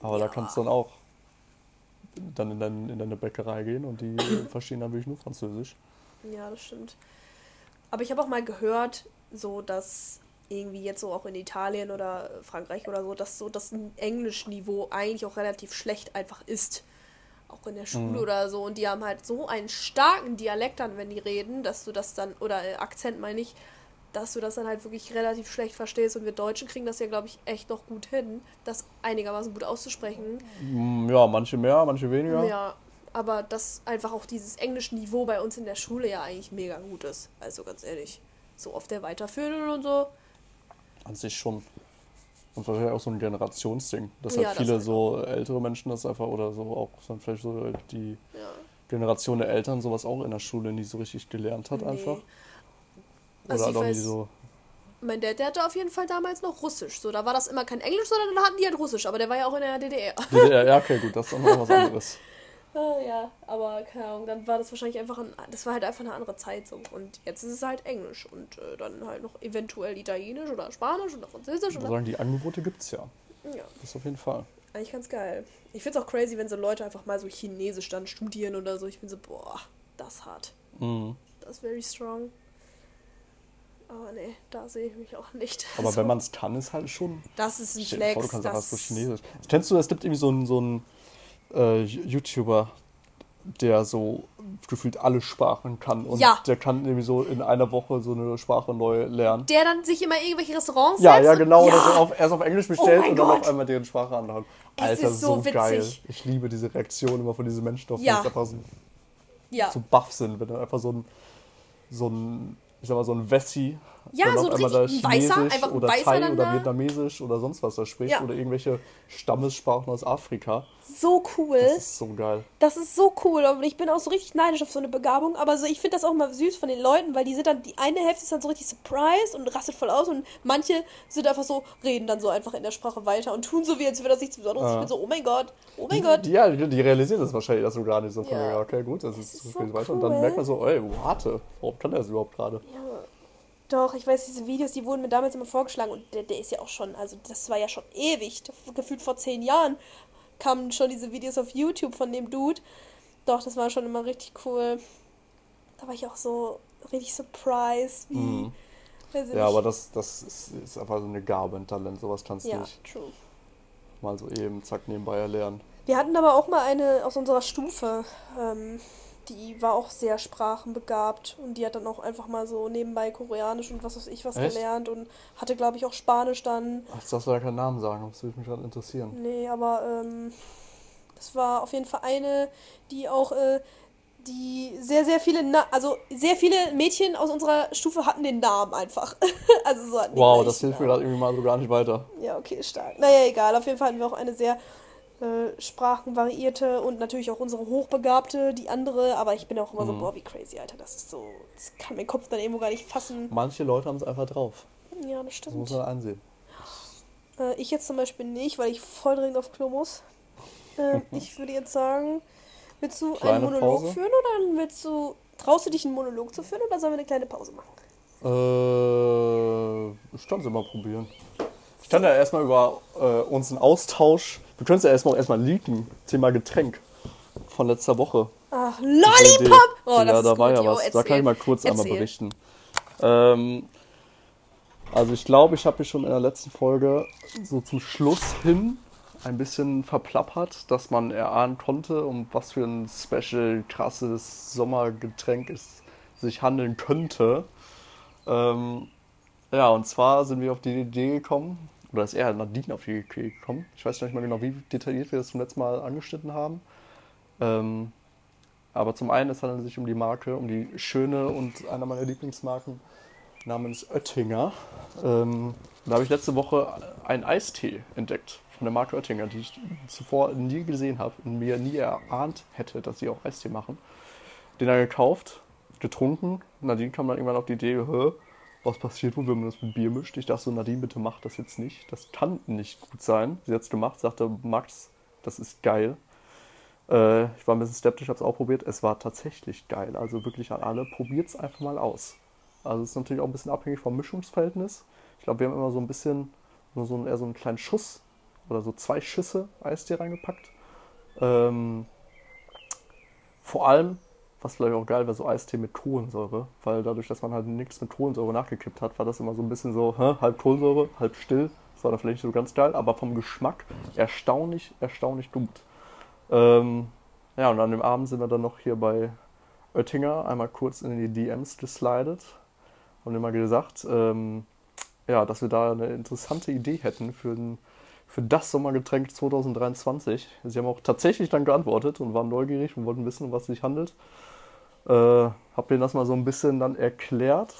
Aber da Ja. kannst du dann auch dann in, dein, in deine Bäckerei gehen und die verstehen dann wirklich nur Französisch. Ja, das stimmt. Aber ich habe auch mal gehört, so dass irgendwie jetzt so auch in Italien oder Frankreich oder so, dass so das Englischniveau eigentlich auch relativ schlecht einfach ist. Auch in der Schule Mhm. oder so. Und die haben halt so einen starken Dialekt dann, wenn die reden, dass du das dann, oder äh, Akzent meine ich, dass du das dann halt wirklich relativ schlecht verstehst. Und wir Deutschen kriegen das ja, glaube ich, echt noch gut hin, das einigermaßen gut auszusprechen. Mm, Ja, manche mehr, manche weniger. Ja, aber dass einfach auch dieses Englischniveau bei uns in der Schule ja eigentlich mega gut ist. Also ganz ehrlich. So auf der Weiterführenden und so. An sich schon. Und wahrscheinlich auch so ein Generationsding. Dass Ja, halt das viele halt so ältere Menschen das einfach oder so auch dann vielleicht so die Ja. Generation der Eltern sowas auch in der Schule nie so richtig gelernt hat Nee. einfach. Oder Also halt weiß- so. Mein Dad, der hatte auf jeden Fall damals noch Russisch. So, da war das immer kein Englisch, sondern dann hatten die halt Russisch. Aber der war ja auch in der DDR. DDR, ja, okay, gut, das ist dann noch was anderes. Ah, ja, aber keine Ahnung, dann war das wahrscheinlich einfach ein, das war halt einfach eine andere Zeit so. Und jetzt ist es halt Englisch und äh, dann halt noch eventuell Italienisch oder Spanisch oder Französisch Ich oder. muss sagen, die Angebote gibt's ja. Ja. Das auf jeden Fall. Eigentlich ganz geil. Ich find's auch crazy, wenn so Leute einfach mal so Chinesisch dann studieren oder so. Ich bin so, boah, das ist hart. Mhm. Das ist very strong. Aber nee, da sehe ich mich auch nicht. Aber so, wenn man es kann, ist halt schon. Das ist ein dir vor, du Flex. kannst Das, so Chinesisch. Kennst du, es gibt irgendwie so einen, so einen äh, YouTuber, der so gefühlt alle Sprachen kann. Und Ja. der kann irgendwie so in einer Woche so eine Sprache neu lernen. der dann sich immer irgendwelche Restaurants Ja, ja, genau. Ja. So auf, erst auf Englisch bestellt mein und dann Gott. auf einmal deren Sprache anhört. Es Alter, ist so geil. witzig. Ich liebe diese Reaktion immer von diesen Menschen, auf die Ja. einfach so, ja. so baff sind, wenn dann einfach so ein, so ein, ich sag mal, so ein Wessi Ja, dann so ein richtig- Weißer, einfach ein oder Weißer Thai oder. Vietnamesisch oder sonst was da spricht Ja. oder irgendwelche Stammessprachen aus Afrika. so cool. Das ist so geil. Das ist so cool und ich bin auch so richtig neidisch auf so eine Begabung. Aber so, ich finde das auch mal süß von den Leuten, weil die sind dann, die eine Hälfte ist dann so richtig surprised und rastet voll aus und manche sind einfach so, reden dann so einfach in der Sprache weiter und tun so, wie als wäre das nichts Besonderes. Ah. Ich bin so, oh mein Gott, oh mein Gott. Die, ja, die, die realisieren das wahrscheinlich erst so gar nicht so. Von Ja. okay, gut, das Das ist, so so viel weiter. Und dann cool. merkt man so, ey, warte, warum kann der das überhaupt gerade? Ja. Doch, ich weiß, diese Videos, die wurden mir damals immer vorgeschlagen und der, der ist ja auch schon, also das war ja schon ewig, gefühlt vor zehn Jahren kamen schon diese Videos auf YouTube von dem Dude. Doch, das war schon immer richtig cool. Da war ich auch so richtig surprised, wie. Mhm. Ja, nicht. aber das, das ist, ist einfach so eine Gabe, ein Talent. Sowas kannst du Ja, nicht true. mal so eben, zack, nebenbei erlernen. Wir hatten aber auch mal eine aus unserer Stufe, ähm, die war auch sehr sprachenbegabt und die hat dann auch einfach mal so nebenbei Koreanisch und was weiß ich was Echt? gelernt und hatte, glaube ich, auch Spanisch dann. Ach, jetzt darfst du ja keinen Namen sagen, das würde mich gerade interessieren. Nee, aber ähm, das war auf jeden Fall eine, die auch, äh, die sehr, sehr viele, Na also sehr viele Mädchen aus unserer Stufe hatten den Namen einfach. also so hatten die Wow, das hilft mir gerade irgendwie mal so gar nicht weiter. Ja, okay, stark. Naja, egal. Auf jeden Fall hatten wir auch eine sehr äh, sprachenvariierte und natürlich auch unsere Hochbegabte, die andere. Aber ich bin auch immer so, Mhm. boah, wie crazy, Alter. Das ist so, das kann mein Kopf dann irgendwo gar nicht fassen. Manche Leute haben es einfach drauf. Ja, das Das stimmt. muss man einsehen. Äh, ich jetzt zum Beispiel nicht, weil ich voll dringend auf Klo muss. Äh, ich würde jetzt sagen, willst du Kleine einen Monolog Pause? führen oder willst du, traust du dich einen Monolog zu führen oder sollen wir eine kleine Pause machen? Äh, ich kann es immer probieren. Ich kann ja erstmal über äh, unseren Austausch, wir können es ja erstmal erstmal leaken, Thema Getränk von letzter Woche. Ach. Lollipop! Oh, das ja, ist da war gut. ja was. Da erzähl. kann ich mal kurz einmal Erzähl. berichten. Ähm, also ich glaube, ich habe mich schon in der letzten Folge so zum Schluss hin ein bisschen verplappert, dass man erahnen konnte, um was für ein special krasses Sommergetränk es sich handeln könnte. Ähm, ja, und zwar sind wir auf die Idee gekommen, oder ist eher Nadine auf die Idee gekommen. Ich weiß nicht mehr genau, wie detailliert wir das zum letzten Mal angeschnitten haben. Ähm, Aber zum einen, es handelt sich um die Marke, um die schöne und einer meiner Lieblingsmarken namens Oettinger. Ähm, da habe ich letzte Woche einen Eistee entdeckt von der Marke Oettinger, die ich zuvor nie gesehen habe und mir nie erahnt hätte, dass sie auch Eistee machen. Den dann gekauft, getrunken. Nadine kam dann irgendwann auf die Idee, Hä, was passiert wohl, wenn man das mit Bier mischt? Ich dachte so, Nadine, bitte mach das jetzt nicht. Das kann nicht gut sein. Sie hat es gemacht, sagte, Max, das ist geil. Äh, ich war ein bisschen skeptisch, habe es auch probiert. Es war tatsächlich geil. Also wirklich an alle, probiert es einfach mal aus. Also es ist natürlich auch ein bisschen abhängig vom Mischungsverhältnis. Ich glaube, wir haben immer so ein bisschen, nur so einen, eher so einen kleinen Schuss oder so zwei Schüsse Eistee reingepackt. Ähm, vor allem, was vielleicht auch geil wäre, so Eistee mit Kohlensäure, weil dadurch, dass man halt nichts mit Kohlensäure nachgekippt hat, war das immer so ein bisschen so, hä, halb Kohlensäure, halb still. Das war dann vielleicht nicht so ganz geil, aber vom Geschmack erstaunlich, erstaunlich gut. Ähm, ja, und an dem Abend sind wir dann noch hier bei Oettinger einmal kurz in die DMs geslidet und immer gesagt, ähm, ja, dass wir da eine interessante Idee hätten für, ein, für das Sommergetränk 2023. Sie haben auch tatsächlich dann geantwortet und waren neugierig und wollten wissen, um was es sich handelt. Äh, hab denen das mal so ein bisschen dann erklärt.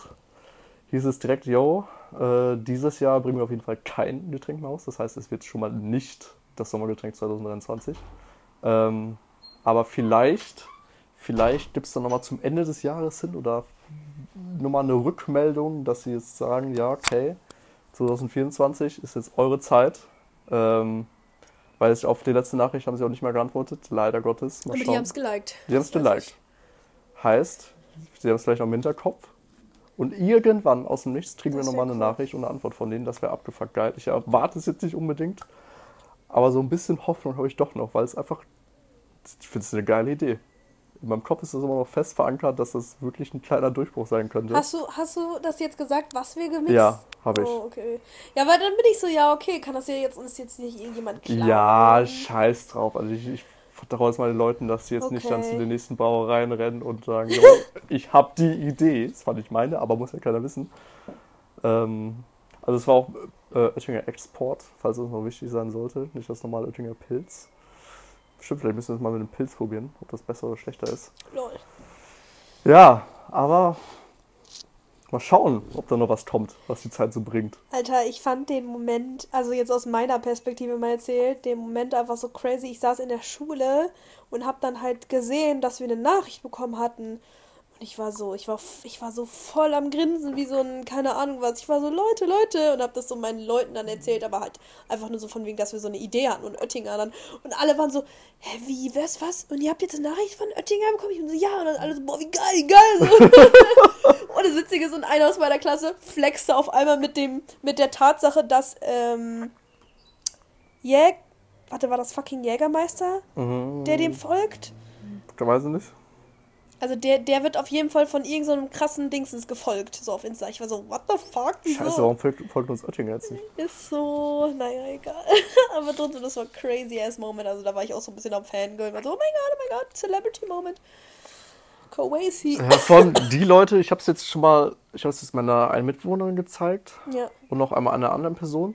Hieß es direkt, yo, äh, dieses Jahr bringen wir auf jeden Fall kein Getränk mehr aus. Das heißt, es wird schon mal nicht das Sommergetränk 2023. Ähm, aber vielleicht, vielleicht gibt es dann nochmal zum Ende des Jahres hin oder nochmal eine Rückmeldung, dass sie jetzt sagen, ja, okay, 2024 ist jetzt eure Zeit. Ähm, weil es auf die letzte Nachricht haben sie auch nicht mehr geantwortet, leider Gottes. Mal Aber schauen. die haben es geliked. Die haben es geliked. Heißt, sie haben es vielleicht noch im Hinterkopf. Und irgendwann aus dem Nichts kriegen das wir nochmal eine Nachricht und eine Antwort von denen. Das wäre abgefuckt geil. Ich erwarte es jetzt nicht unbedingt. Aber so ein bisschen Hoffnung habe ich doch noch, weil es einfach. Ich finde es eine geile Idee in meinem Kopf ist das immer noch fest verankert, dass das wirklich ein kleiner Durchbruch sein könnte. Hast du, hast du das jetzt gesagt, was wir gemixt? Ja, habe ich. Oh, okay. Ja, aber dann bin ich so, ja, okay, kann das ja jetzt uns jetzt nicht irgendjemand klauen? Ja, scheiß drauf. Also ich, ich mal den Leuten, dass sie jetzt okay. nicht dann zu den nächsten Brauereien rennen und sagen, jo, ich habe die Idee. Das war nicht meine, aber muss ja keiner wissen. Ähm, also es war auch äh, Oettinger Export, falls es noch wichtig sein sollte. Nicht das normale Oettinger Pilz. Stimmt, vielleicht müssen wir es mal mit dem Pilz probieren, ob das besser oder schlechter ist. Lol. Ja, aber mal schauen, ob da noch was kommt, was die Zeit so bringt. Alter, ich fand den Moment, also jetzt aus meiner Perspektive mal erzählt, den Moment einfach so crazy. Ich saß in der Schule und hab dann halt gesehen, dass wir eine Nachricht bekommen hatten und ich war so, ich war, ich war so voll am Grinsen, wie so ein, keine Ahnung was. Ich war so, Leute, Leute, und hab das so meinen Leuten dann erzählt, aber halt einfach nur so von wegen, dass wir so eine Idee hatten und Oettinger dann. Und alle waren so, hä, wie, was, was? Und ihr habt jetzt eine Nachricht von Oettinger bekommen? Ich bin so, ja. Und dann alle so, boah, wie geil, geil. So. und das Witzige ist, und einer aus meiner Klasse flexte auf einmal mit dem, mit der Tatsache, dass, ähm, Jäg, warte, war das fucking Jägermeister, mhm. der dem folgt? Ich weiß ich nicht. Also der, der wird auf jeden Fall von irgendeinem so krassen Dingsens gefolgt, so auf Insta. Ich war so, what the fuck? Scheiße, warum folgt, folgt uns Oettinger jetzt nicht? Ist so, naja, egal. Aber trotzdem, das war ein crazy ass Moment. Also da war ich auch so ein bisschen am Fangirl. War so, oh mein Gott, oh mein Gott, Celebrity Moment. Crazy. Ja, von die Leute, ich habe es jetzt schon mal, ich habe es jetzt meiner einen Mitbewohnerin gezeigt. Ja. Und noch einmal einer anderen Person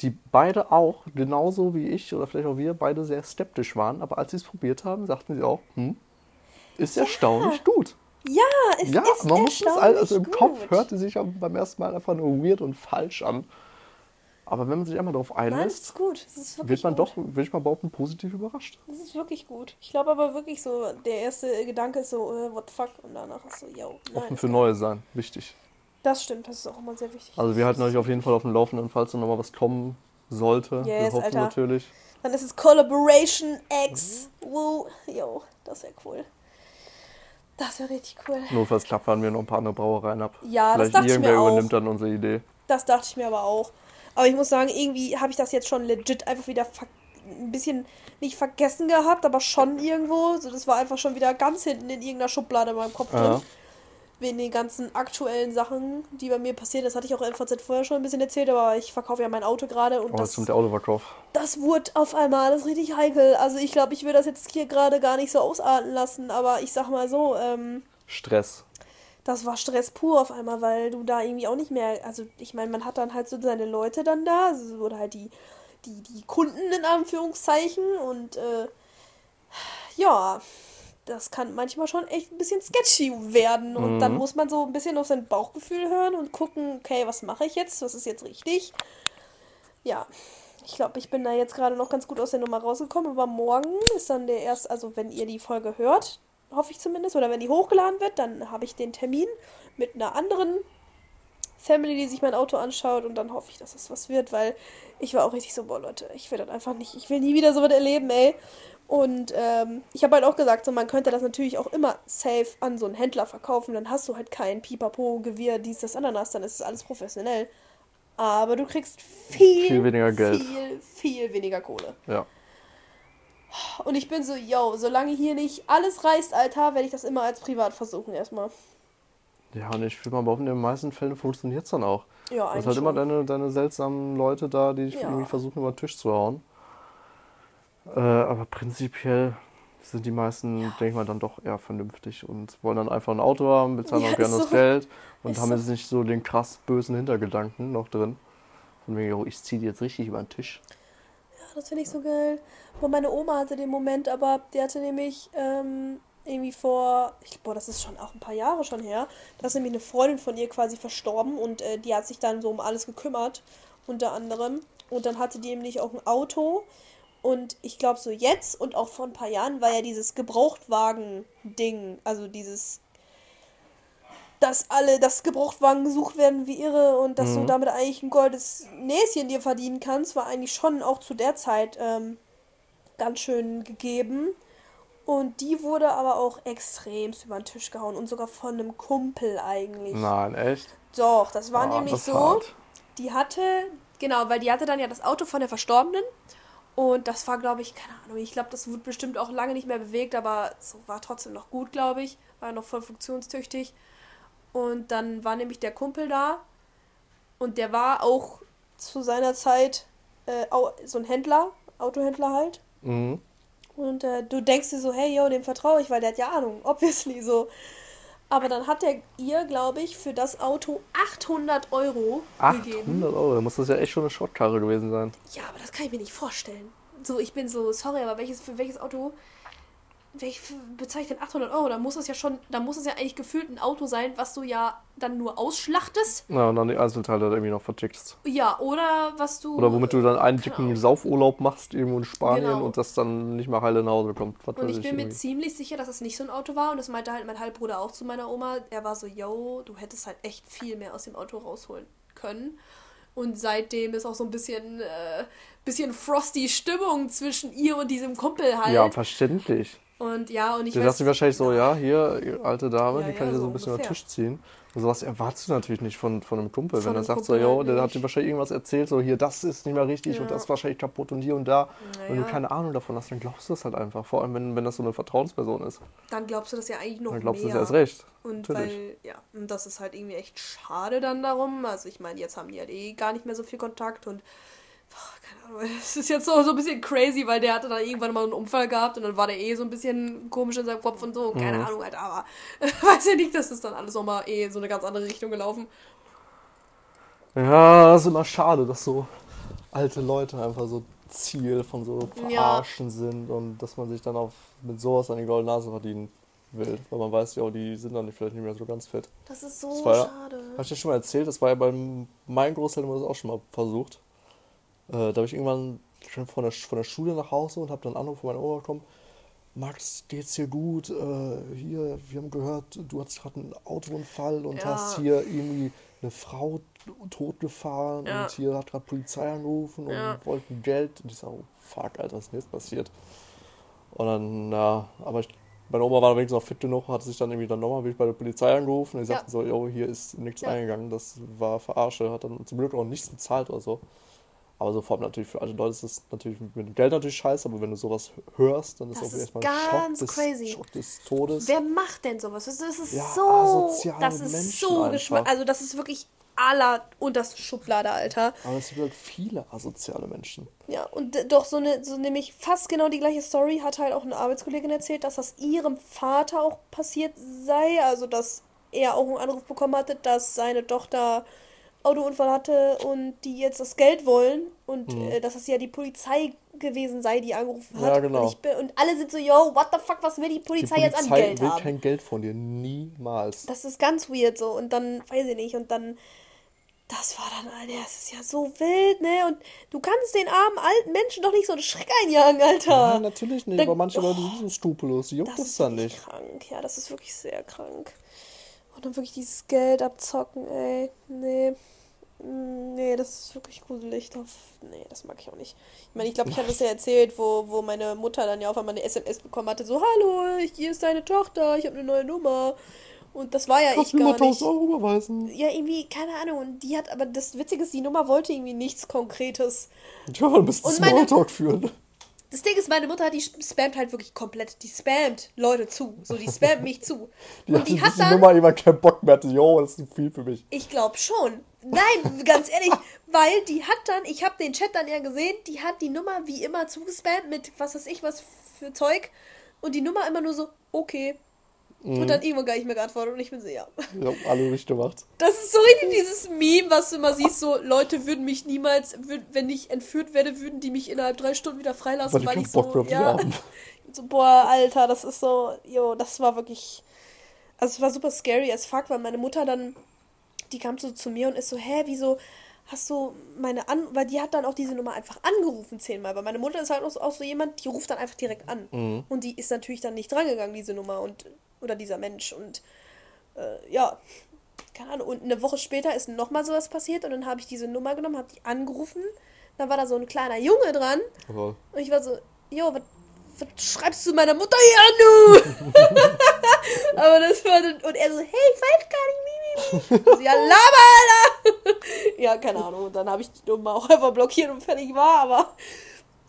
die beide auch, genauso wie ich oder vielleicht auch wir, beide sehr skeptisch waren. Aber als sie es probiert haben, sagten sie auch, hm, ist ja. erstaunlich gut. Ja, es ja, ist man muss das also im gut. Kopf hörte sich beim ersten Mal einfach nur weird und falsch an. Aber wenn man sich einmal darauf einlässt, Nein, wird man gut. doch, will ich mal behaupten, positiv überrascht. Das ist wirklich gut. Ich glaube aber wirklich so, der erste Gedanke ist so, uh, what the fuck? Und danach ist so, yo. Offen für Neue sein, wichtig. Das stimmt, das ist auch immer sehr wichtig. Also wir halten euch auf jeden Fall auf dem Laufenden, falls da nochmal was kommen sollte. Yes, wir hoffen Alter. natürlich. Dann ist es Collaboration X. Mhm. Woo. Yo, das wäre cool. Das wäre richtig cool. Notfalls klappt, fahren wir noch ein paar andere Brauereien ab. Ja, Vielleicht das dachte irgendwer ich mir übernimmt auch. dann unsere Idee. Das dachte ich mir aber auch. Aber ich muss sagen, irgendwie habe ich das jetzt schon legit einfach wieder ein bisschen nicht vergessen gehabt, aber schon irgendwo. So, das war einfach schon wieder ganz hinten in irgendeiner Schublade in meinem Kopf ja. drin wegen den ganzen aktuellen Sachen, die bei mir passieren. Das hatte ich auch in vorher schon ein bisschen erzählt, aber ich verkaufe ja mein Auto gerade und oh, das, der Autoverkauf. Das wurde auf einmal alles richtig heikel. Also ich glaube, ich will das jetzt hier gerade gar nicht so ausarten lassen, aber ich sag mal so, ähm, Stress. Das war Stress pur auf einmal, weil du da irgendwie auch nicht mehr, also ich meine, man hat dann halt so seine Leute dann da, also, oder halt die, die, die Kunden in Anführungszeichen und äh, ja, das kann manchmal schon echt ein bisschen sketchy werden. Und Mhm. dann muss man so ein bisschen auf sein Bauchgefühl hören und gucken, okay, was mache ich jetzt? Was ist jetzt richtig? Ja, ich glaube, ich bin da jetzt gerade noch ganz gut aus der Nummer rausgekommen. Aber morgen ist dann der erste, also wenn ihr die Folge hört, hoffe ich zumindest, oder wenn die hochgeladen wird, dann habe ich den Termin mit einer anderen Family, die sich mein Auto anschaut und dann hoffe ich, dass es was wird, weil ich war auch richtig so, boah Leute, ich will das einfach nicht, ich will nie wieder so was erleben, ey. Und ähm, ich habe halt auch gesagt, so man könnte das natürlich auch immer safe an so einen Händler verkaufen, dann hast du halt kein Pipapo, Gewirr, dies, das, Ananas, dann ist es alles professionell. Aber du kriegst viel, Viel weniger Geld. viel, viel weniger Kohle. Ja. Und ich bin so, yo, solange hier nicht alles reißt, Alter, werde ich das immer als privat versuchen erstmal. Ja, und ich will mal behaupten, in den meisten Fällen funktioniert es dann auch. Ja, Du hast eigentlich halt immer deine, deine seltsamen Leute da, die dich Ja. irgendwie versuchen, über den Tisch zu hauen. Äh, aber prinzipiell sind die meisten, denke ich mal, dann doch eher vernünftig und wollen dann einfach ein Auto haben, bezahlen Ja, auch gerne ist das so. Geld und Ist haben so. jetzt nicht so den krass bösen Hintergedanken noch drin. Von wegen, oh, ich ziehe die jetzt richtig über den Tisch. Das finde ich so geil. Boah, meine Oma hatte den Moment, aber die hatte nämlich ähm, irgendwie vor, ich, boah, das ist schon auch ein paar Jahre schon her, da ist nämlich eine Freundin von ihr quasi verstorben und äh, die hat sich dann so um alles gekümmert, unter anderem. Und dann hatte die nämlich auch ein Auto. Und ich glaube, so jetzt und auch vor ein paar Jahren war ja dieses Gebrauchtwagen-Ding, also dieses, dass alle, dass Gebrauchtwagen gesucht werden wie irre und dass du Mhm. damit eigentlich ein goldes Näschen dir verdienen kannst, war eigentlich schon auch zu der Zeit ähm, ganz schön gegeben. Und die wurde aber auch extremst über den Tisch gehauen und sogar von einem Kumpel eigentlich. Nein, echt? Doch, das war Ah, nämlich das so. hart. Die hatte, genau, weil die hatte dann ja das Auto von der Verstorbenen. Und das war, glaube ich, keine Ahnung, ich glaube, das wurde bestimmt auch lange nicht mehr bewegt, aber so war trotzdem noch gut, glaube ich. War noch voll funktionstüchtig. Und dann war nämlich der Kumpel da. Und der war auch zu seiner Zeit äh, so ein Händler, Autohändler halt. Mhm. Und äh, du denkst dir so, hey, yo, dem vertraue ich, weil der hat ja Ahnung, obviously so. Aber dann hat er ihr, glaube ich, für das Auto 800 Euro gegeben. 800 Euro, da muss das ja echt schon eine Schrottkarre gewesen sein. Ja, aber das kann ich mir nicht vorstellen. So, ich bin so, sorry, aber welches, für welches Auto welch, bezeichnet 800 Euro? Da muss es ja schon, da muss es ja eigentlich gefühlt ein Auto sein, was du ja dann nur ausschlachtest. Ja, und dann die Einzelteile da irgendwie noch vertickst. Ja, oder was du. Oder womit du dann einen dicken Ahnung. Saufurlaub machst irgendwo in Spanien Genau. und das dann nicht mehr heile nach Hause kommt. Was Und ich bin mir ziemlich sicher, dass es nicht so ein Auto war. Und das meinte halt mein Halbbruder auch zu meiner Oma. Er war so, yo, du hättest halt echt viel mehr aus dem Auto rausholen können. Und seitdem ist auch so ein bisschen, äh, bisschen frosty Stimmung zwischen ihr und diesem Kumpel halt. Ja, verständlich. Und ja, und ich Der weiß- dachte wahrscheinlich so, ja, hier, alte Dame, Ja, die kann ja, so ein bisschen über den ungefähr. Tisch ziehen. Und sowas erwartest du natürlich nicht von, von einem Kumpel. Von wenn er sagt Kumpel so, jo, halt der hat dir wahrscheinlich irgendwas erzählt, so hier, das ist nicht mehr richtig und Ja. das ist wahrscheinlich kaputt und hier und da. Wenn du Naja. keine Ahnung davon hast, dann glaubst du das halt einfach. Vor allem, wenn, wenn das so eine Vertrauensperson ist. Dann glaubst du das ja eigentlich noch Dann glaubst du mehr. es erst recht. Und Natürlich. weil, ja, und das ist halt irgendwie echt schade dann darum. Also ich meine, jetzt haben die halt eh gar nicht mehr so viel Kontakt und es ist jetzt so, so ein bisschen crazy, weil der hatte dann irgendwann mal einen Unfall gehabt und dann war der eh so ein bisschen komisch in seinem Kopf und so. Keine Mhm. Ahnung, Alter, aber weiß ja nicht, dass das dann alles nochmal eh so eine ganz andere Richtung gelaufen. Ja, das ist immer schade, dass so alte Leute einfach so Ziel von so Ja. Verarschen sind und dass man sich dann auf mit sowas an die goldene Nase verdienen will. Weil man weiß ja, oh, die sind dann vielleicht nicht mehr so ganz fit. Das ist so Das war ja- schade. Habe ich dir schon mal erzählt, das war ja bei meinen Großeltern wurde das auch schon mal versucht. Äh, da habe ich irgendwann schon von der, von der Schule nach Hause und habe dann einen Anruf von meiner Oma bekommen. Max, geht's dir gut? Äh, hier, wir haben gehört, du hattest gerade einen Autounfall und Ja. hast hier irgendwie eine Frau totgefahren Ja. und hier hat gerade Polizei angerufen und Ja. wollten Geld. Und ich sage, oh, fuck, Alter, was ist denn jetzt passiert? Und dann, ja, aber ich, meine Oma war wenigstens noch fit genug, hat sich dann irgendwie dann nochmal bei der Polizei angerufen. Die Ja. sagten so, yo, hier ist nichts eingegangen, das war Verarsche, hat dann zum Glück auch nichts bezahlt oder so. Aber so vor allem natürlich für alte Leute ist das natürlich mit dem Geld natürlich scheiße, aber wenn du sowas hörst, dann ist Das auch ist erstmal ein Schock ganz des, crazy. Schock des Todes. Wer macht denn sowas? Das ist Ja, so. Das ist Menschen so geschmack. Also, das ist wirklich aller unterste Schublade, Alter. Aber es gibt halt viele asoziale Menschen. Ja, und doch so eine, so nämlich fast genau die gleiche Story hat halt auch eine Arbeitskollegin erzählt, dass das ihrem Vater auch passiert sei. Also, dass er auch einen Anruf bekommen hatte, dass seine Tochter Autounfall hatte und die jetzt das Geld wollen und Mhm. äh, dass es ja die Polizei gewesen sei, die angerufen hat. Ja, genau. Und, ich bin, und alle sind so, yo, what the fuck, was will die Die Polizei, jetzt an Polizei Geld will haben? kein Geld von dir. Niemals. Das ist ganz weird so. Und dann, weiß ich nicht, und dann, das war dann, Alter, das ist ja so wild, ne? Und du kannst den armen alten Menschen doch nicht so einen Schreck einjagen, Alter. Nein, natürlich nicht. Dann- aber manche Leute oh. sind so skrupellos. Die juckt Das das, ist dann nicht. krank. Ja, das ist wirklich sehr krank. Und dann wirklich dieses Geld abzocken, ey. Nee. Mm, Nee, das ist wirklich gruselig. Nee, das mag ich auch nicht. Ich meine, ich glaube, ich hatte das ja erzählt, wo, wo meine Mutter dann ja auf einmal eine SMS bekommen hatte. So, hallo, hier ist deine Tochter, ich habe eine neue Nummer. Und das war ja Kannst ich mal gar nicht. 1000 Euro überweisen? Ja, irgendwie, keine Ahnung. Und die hat, aber das Witzige ist, die Nummer wollte irgendwie nichts Konkretes. Ja, Und meine- Smalltalk führen. Das Ding ist, meine Mutter hat die spammt halt wirklich komplett. Die spammt Leute zu. So, die spammt mich zu. Die Und hat die die hat dann. Nummer immer keinen Bock mehr. hatte. Jo, das ist zu viel für mich. Ich glaube schon. Nein, ganz ehrlich, weil die hat dann, ich habe den Chat dann ja gesehen, die hat die Nummer wie immer zugespammt mit was weiß ich was für Zeug und die Nummer immer nur so, okay. Mhm. Und dann irgendwann gar nicht mehr geantwortet und ich bin so, ja. Ich hab alle richtig gemacht. Das ist so richtig dieses Meme, was du immer siehst, so Leute würden mich niemals, würd, wenn ich entführt werde, würden die mich innerhalb drei Stunden wieder freilassen, Weil weil ich so, Bock ja, so, boah, Alter, das ist so, jo, das war wirklich, also es war super scary as fuck, weil meine Mutter dann, die kam so zu mir und ist so, hä, wieso hast du meine An, weil die hat dann auch diese Nummer einfach angerufen zehnmal, weil meine Mutter ist halt auch so, auch so jemand, die ruft dann einfach direkt an Mhm. und die ist natürlich dann nicht drangegangen, diese Nummer und, oder dieser Mensch und, äh, ja, keine Ahnung, und eine Woche später ist nochmal sowas passiert und dann habe ich diese Nummer genommen, habe die angerufen, dann war da so ein kleiner Junge dran Aber und ich war so, jo, was, schreibst du meiner Mutter hier an, du? Aber das war dann, und er so, hey, ich weiß gar nicht, wie, wie, wie. Ich so, ja, laber, Alter! ja, keine Ahnung. Und dann habe ich die Nummer auch einfach blockiert und fertig war, aber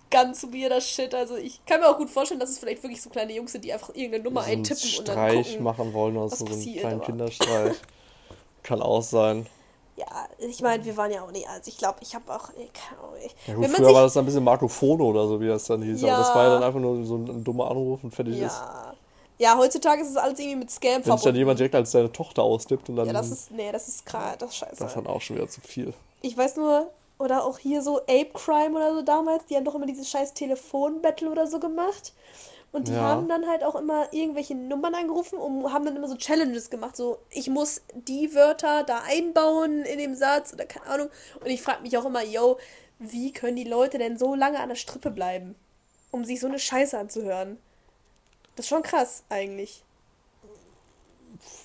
ganz weirder Shit. Also ich kann mir auch gut vorstellen, dass es vielleicht wirklich so kleine Jungs sind, die einfach irgendeine Nummer so eintippen und dann Streich gucken. machen wollen oder so, so einen kleinen aber- Kinderstreich. Kann auch sein. Ja, ich meine, wir waren ja auch nicht, also ich glaube, ich habe auch, ich, Ja gut, wenn früher sich, war das dann ein bisschen Marco oder so, wie das dann hieß. Aber das Ja. war ja dann einfach nur so ein, ein dummer Anruf und fertig ist. ja, ja, heutzutage ist es alles irgendwie mit Scam Wenn sich dann verbunden. jemand direkt als seine Tochter austippt und dann Ja, das ist, nee, das ist krass, das ist scheiße. das ist dann auch schon wieder zu viel. Ich weiß nur, oder auch hier so Ape Crime oder so damals, die haben doch immer dieses scheiß Telefon-Battle oder so gemacht. Und die Ja. haben dann halt auch immer irgendwelche Nummern angerufen und haben dann immer so Challenges gemacht. So, ich muss die Wörter da einbauen in dem Satz oder keine Ahnung. Und ich frage mich auch immer, yo, wie können die Leute denn so lange an der Strippe bleiben, um sich so eine Scheiße anzuhören? Das ist schon krass, eigentlich.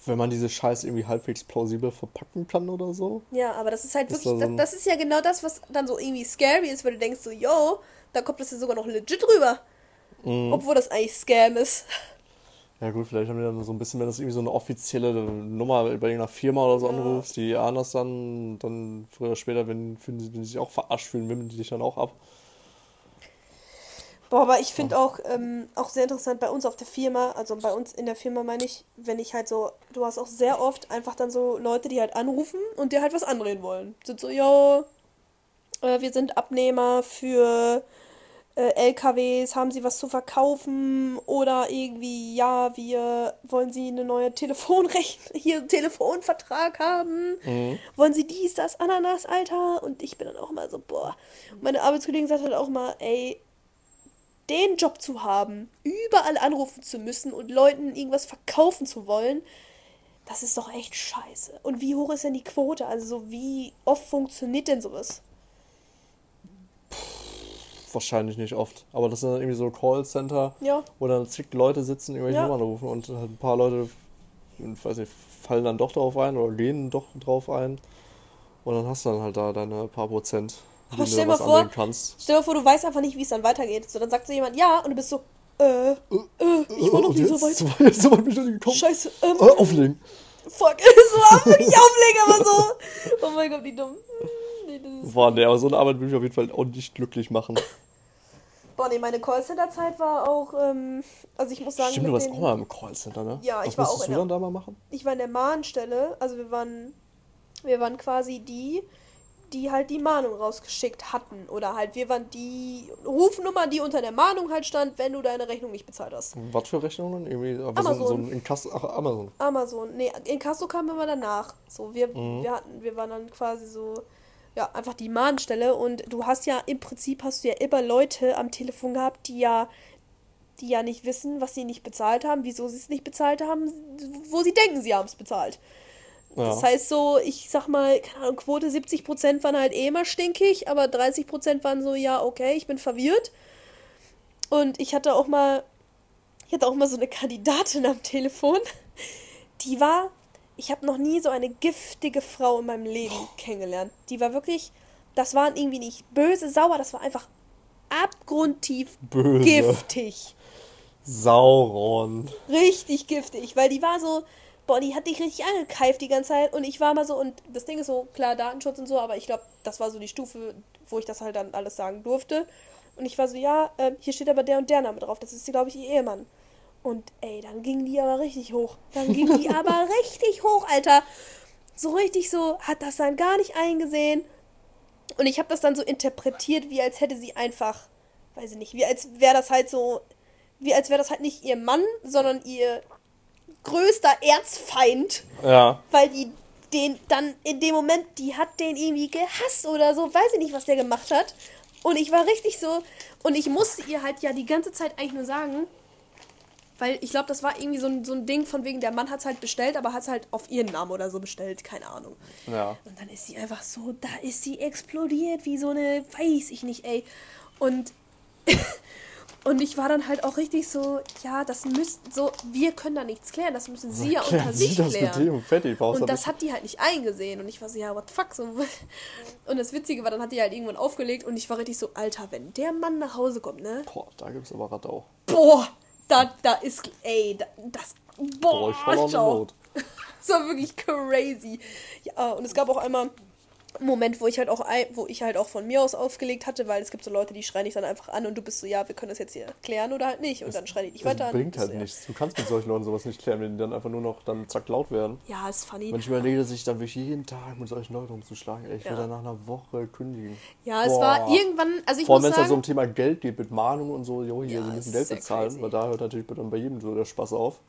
Wenn man diese Scheiße irgendwie halbwegs plausibel verpacken kann oder so. Ja, aber das ist halt Ist wirklich, da so das, das ist ja genau das, was dann so irgendwie scary ist, weil du denkst so, yo, da kommt das ja sogar noch legit rüber. Mhm. Obwohl das eigentlich Scam ist. Ja gut, vielleicht haben die dann so ein bisschen, wenn das irgendwie so eine offizielle Nummer bei irgendeiner Firma oder so Ja. anrufst, die ahnen das dann, dann früher oder später, wenn, fühlen sie, wenn sie sich auch verarscht fühlen, wimmeln die dich dann auch ab. Boah, aber ich finde auch, ähm, auch sehr interessant bei uns auf der Firma, also bei uns in der Firma meine ich, wenn ich halt so, du hast auch sehr oft einfach dann so Leute, die halt anrufen und dir halt was andrehen wollen. Sind so, yo, äh, wir sind Abnehmer für äh, LKWs, haben Sie was zu verkaufen? Oder irgendwie, ja, wir wollen Sie eine neue Telefonrechnung, hier einen Telefonvertrag haben? Mhm. Wollen Sie dies, das, Ananas, Alter? Und ich bin dann auch mal so, boah. Und meine Arbeitskollegin sagt halt auch mal, ey, den Job zu haben, überall anrufen zu müssen und Leuten irgendwas verkaufen zu wollen, das ist doch echt scheiße. Und wie hoch ist denn die Quote? Also so wie oft funktioniert denn sowas? Wahrscheinlich nicht oft. Aber das sind dann irgendwie so Callcenter, Ja. wo dann zig Leute sitzen, irgendwelche Ja. Nummern rufen und halt ein paar Leute, ich weiß nicht, fallen dann doch drauf ein oder gehen doch drauf ein. Und dann hast du dann halt da deine paar Prozent, Aber stell mal was vor-. Stell dir vor, du weißt einfach nicht, wie es dann weitergeht. So, dann sagt so jemand ja und du bist so, äh, äh, ich war noch nie so weit. So weit, so weit bin ich noch nicht gekommen. Scheiße, ähm, Äh, auflegen. fuck, so wirklich auflegen, aber so. Oh mein Gott, wie dumm. Nee, das Boah, nee, aber so eine Arbeit würde mich auf jeden Fall auch nicht glücklich machen. Boah, nee, meine Callcenter-Zeit war auch, ähm, also ich muss sagen, Stimmt, du warst den- auch mal im Callcenter, ne? Ja, ich Was war auch in du der- dann da mal machen? ich war in der Mahnstelle, also wir waren, wir waren quasi die, die halt die Mahnung rausgeschickt hatten. Oder halt, wir waren die Rufnummer, die unter der Mahnung halt stand, wenn du deine Rechnung nicht bezahlt hast. Was für Rechnungen? Irgendwie, aber Amazon. So ein Inkasso, ach, Amazon. Amazon. Nee, Inkasso kam immer danach. So, wir, Mhm. wir hatten, wir waren dann quasi so, ja, einfach die Mahnstelle. Und du hast ja, im Prinzip hast du ja immer Leute am Telefon gehabt, die ja, die ja nicht wissen, was sie nicht bezahlt haben, wieso sie es nicht bezahlt haben, wo sie denken, sie haben es bezahlt. Ja. Das heißt so, ich sag mal, keine Ahnung, Quote 70% waren halt eh immer stinkig, aber 30% waren so, ja, okay, ich bin verwirrt. Und ich hatte auch mal, ich hatte auch mal so eine Kandidatin am Telefon, die war, ich habe noch nie so eine giftige Frau in meinem Leben kennengelernt. Die war wirklich, das waren irgendwie nicht böse, sauer, das war einfach abgrundtief Böse. giftig. Sauron. Richtig giftig, weil die war so, boah, die hat dich richtig angekeift die ganze Zeit und ich war mal so, und das Ding ist so, klar, Datenschutz und so, aber ich glaube, das war so die Stufe, wo ich das halt dann alles sagen durfte. Und ich war so, ja, ähm, hier steht aber der und der Name drauf, das ist, glaube ich, ihr Ehemann. Und ey, dann ging die aber richtig hoch. Dann ging die aber richtig hoch, Alter. So richtig so, hat das dann gar nicht eingesehen. Und ich habe das dann so interpretiert, wie als hätte sie einfach, weiß ich nicht, wie als wäre das halt so, wie als wäre das halt nicht ihr Mann, sondern ihr größter Erzfeind, Ja. weil die den dann in dem Moment, die hat den irgendwie gehasst oder so, weiß ich nicht, was der gemacht hat. Und ich war richtig so, und ich musste ihr halt ja die ganze Zeit eigentlich nur sagen, weil ich glaube, das war irgendwie so ein, so ein Ding von wegen, der Mann hat es halt bestellt, aber hat es halt auf ihren Namen oder so bestellt, keine Ahnung. Ja. Und dann ist sie einfach so, da ist sie explodiert, wie so eine, weiß ich nicht, ey. Und, und ich war dann halt auch richtig so, ja, das müsst so, wir können da nichts klären, das müssen sie ja unter Klären Sie sich das mit klären. dem und. Brauchst Und das hat die halt nicht eingesehen. Und ich war so, ja, what the fuck? So. Und das Witzige war, dann hat die halt irgendwann aufgelegt und ich war richtig so, Alter, wenn der Mann nach Hause kommt, ne? Boah, da gibt's aber Radau. Boah, da, da ist, ey, da, das, Boah, boah, ich war wirklich crazy. Ja, und es gab auch einmal Moment, wo ich halt auch ein, wo ich halt auch von mir aus aufgelegt hatte, weil es gibt so Leute, die schreien dich dann einfach an und du bist so, ja, wir können das jetzt hier klären oder halt nicht. Und dann schreien die dich Das weiter an. bringt Bist halt so, nichts. Du kannst mit solchen Leuten sowas nicht klären, wenn die dann einfach nur noch dann zack laut werden. Ja, ist funny. Wenn ich überlege, dass ich dann wirklich jeden Tag mit solchen Leuten umzuschlagen, ey, ich will Ja. dann nach einer Woche kündigen. Ja, es Boah. war irgendwann, also ich Vor allem, wenn es dann sagen, so um Thema Geld geht, mit Mahnungen und so, jo, hier, Ja, sie müssen Geld bezahlen, crazy. weil da hört natürlich dann bei jedem so der Spaß auf.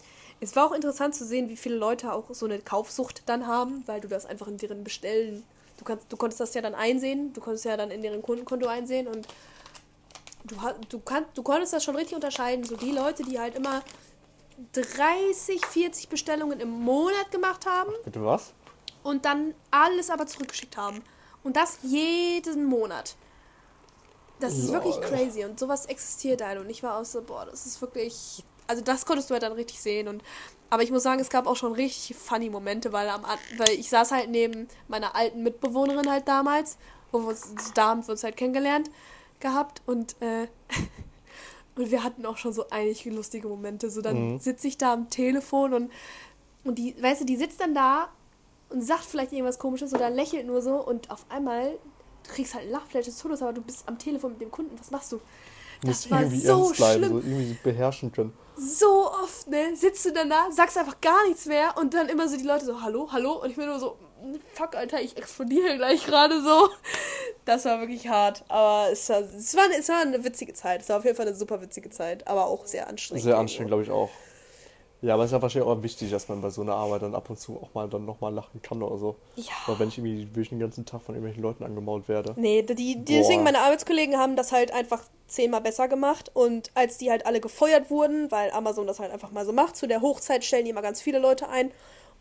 Es war auch interessant zu sehen, wie viele Leute auch so eine Kaufsucht dann haben, weil du das einfach in deren Bestellen. Du, kannst, du konntest das ja dann einsehen, du konntest ja dann in deren Kundenkonto einsehen und du, du, kann, du konntest das schon richtig unterscheiden. So die Leute, die halt immer 30, 40 Bestellungen im Monat gemacht haben Bitte was? und dann alles aber zurückgeschickt haben. Und das jeden Monat. Das ist wirklich Lol. crazy und sowas existiert halt und ich war auch so, boah, das ist wirklich, also das konntest du halt dann richtig sehen und aber ich muss sagen, es gab auch schon richtig funny Momente, weil am weil ich saß halt neben meiner alten Mitbewohnerin halt damals, wo wir uns, da haben wir uns halt kennengelernt gehabt und äh, und wir hatten auch schon so einige lustige Momente. So dann Mhm. sitze ich da am Telefon und und die, weißt du, die sitzt dann da und sagt vielleicht irgendwas komisches oder lächelt nur so und auf einmal du kriegst halt Lachflash des Todes, aber du bist am Telefon mit dem Kunden, was machst du? Das war irgendwie so schlimm. so irgendwie beherrschen können. So oft, ne, sitzt du dann da, sagst einfach gar nichts mehr und dann immer so die Leute so, hallo, hallo und ich bin nur so, fuck, Alter, ich explodiere gleich gerade so. Das war wirklich hart, aber es war, es, war, es war eine witzige Zeit. Es war auf jeden Fall eine super witzige Zeit, aber auch sehr anstrengend. Sehr anstrengend, glaube ich auch. Ja, aber es ist ja wahrscheinlich auch wichtig, dass man bei so einer Arbeit dann ab und zu auch mal dann nochmal lachen kann oder so. Ja. Weil wenn ich irgendwie wirklich den ganzen Tag von irgendwelchen Leuten angemault werde. Nee, die, die, deswegen meine Arbeitskollegen haben das halt einfach zehnmal besser gemacht und als die halt alle gefeuert wurden, weil Amazon das halt einfach mal so macht, zu der Hochzeit stellen die immer ganz viele Leute ein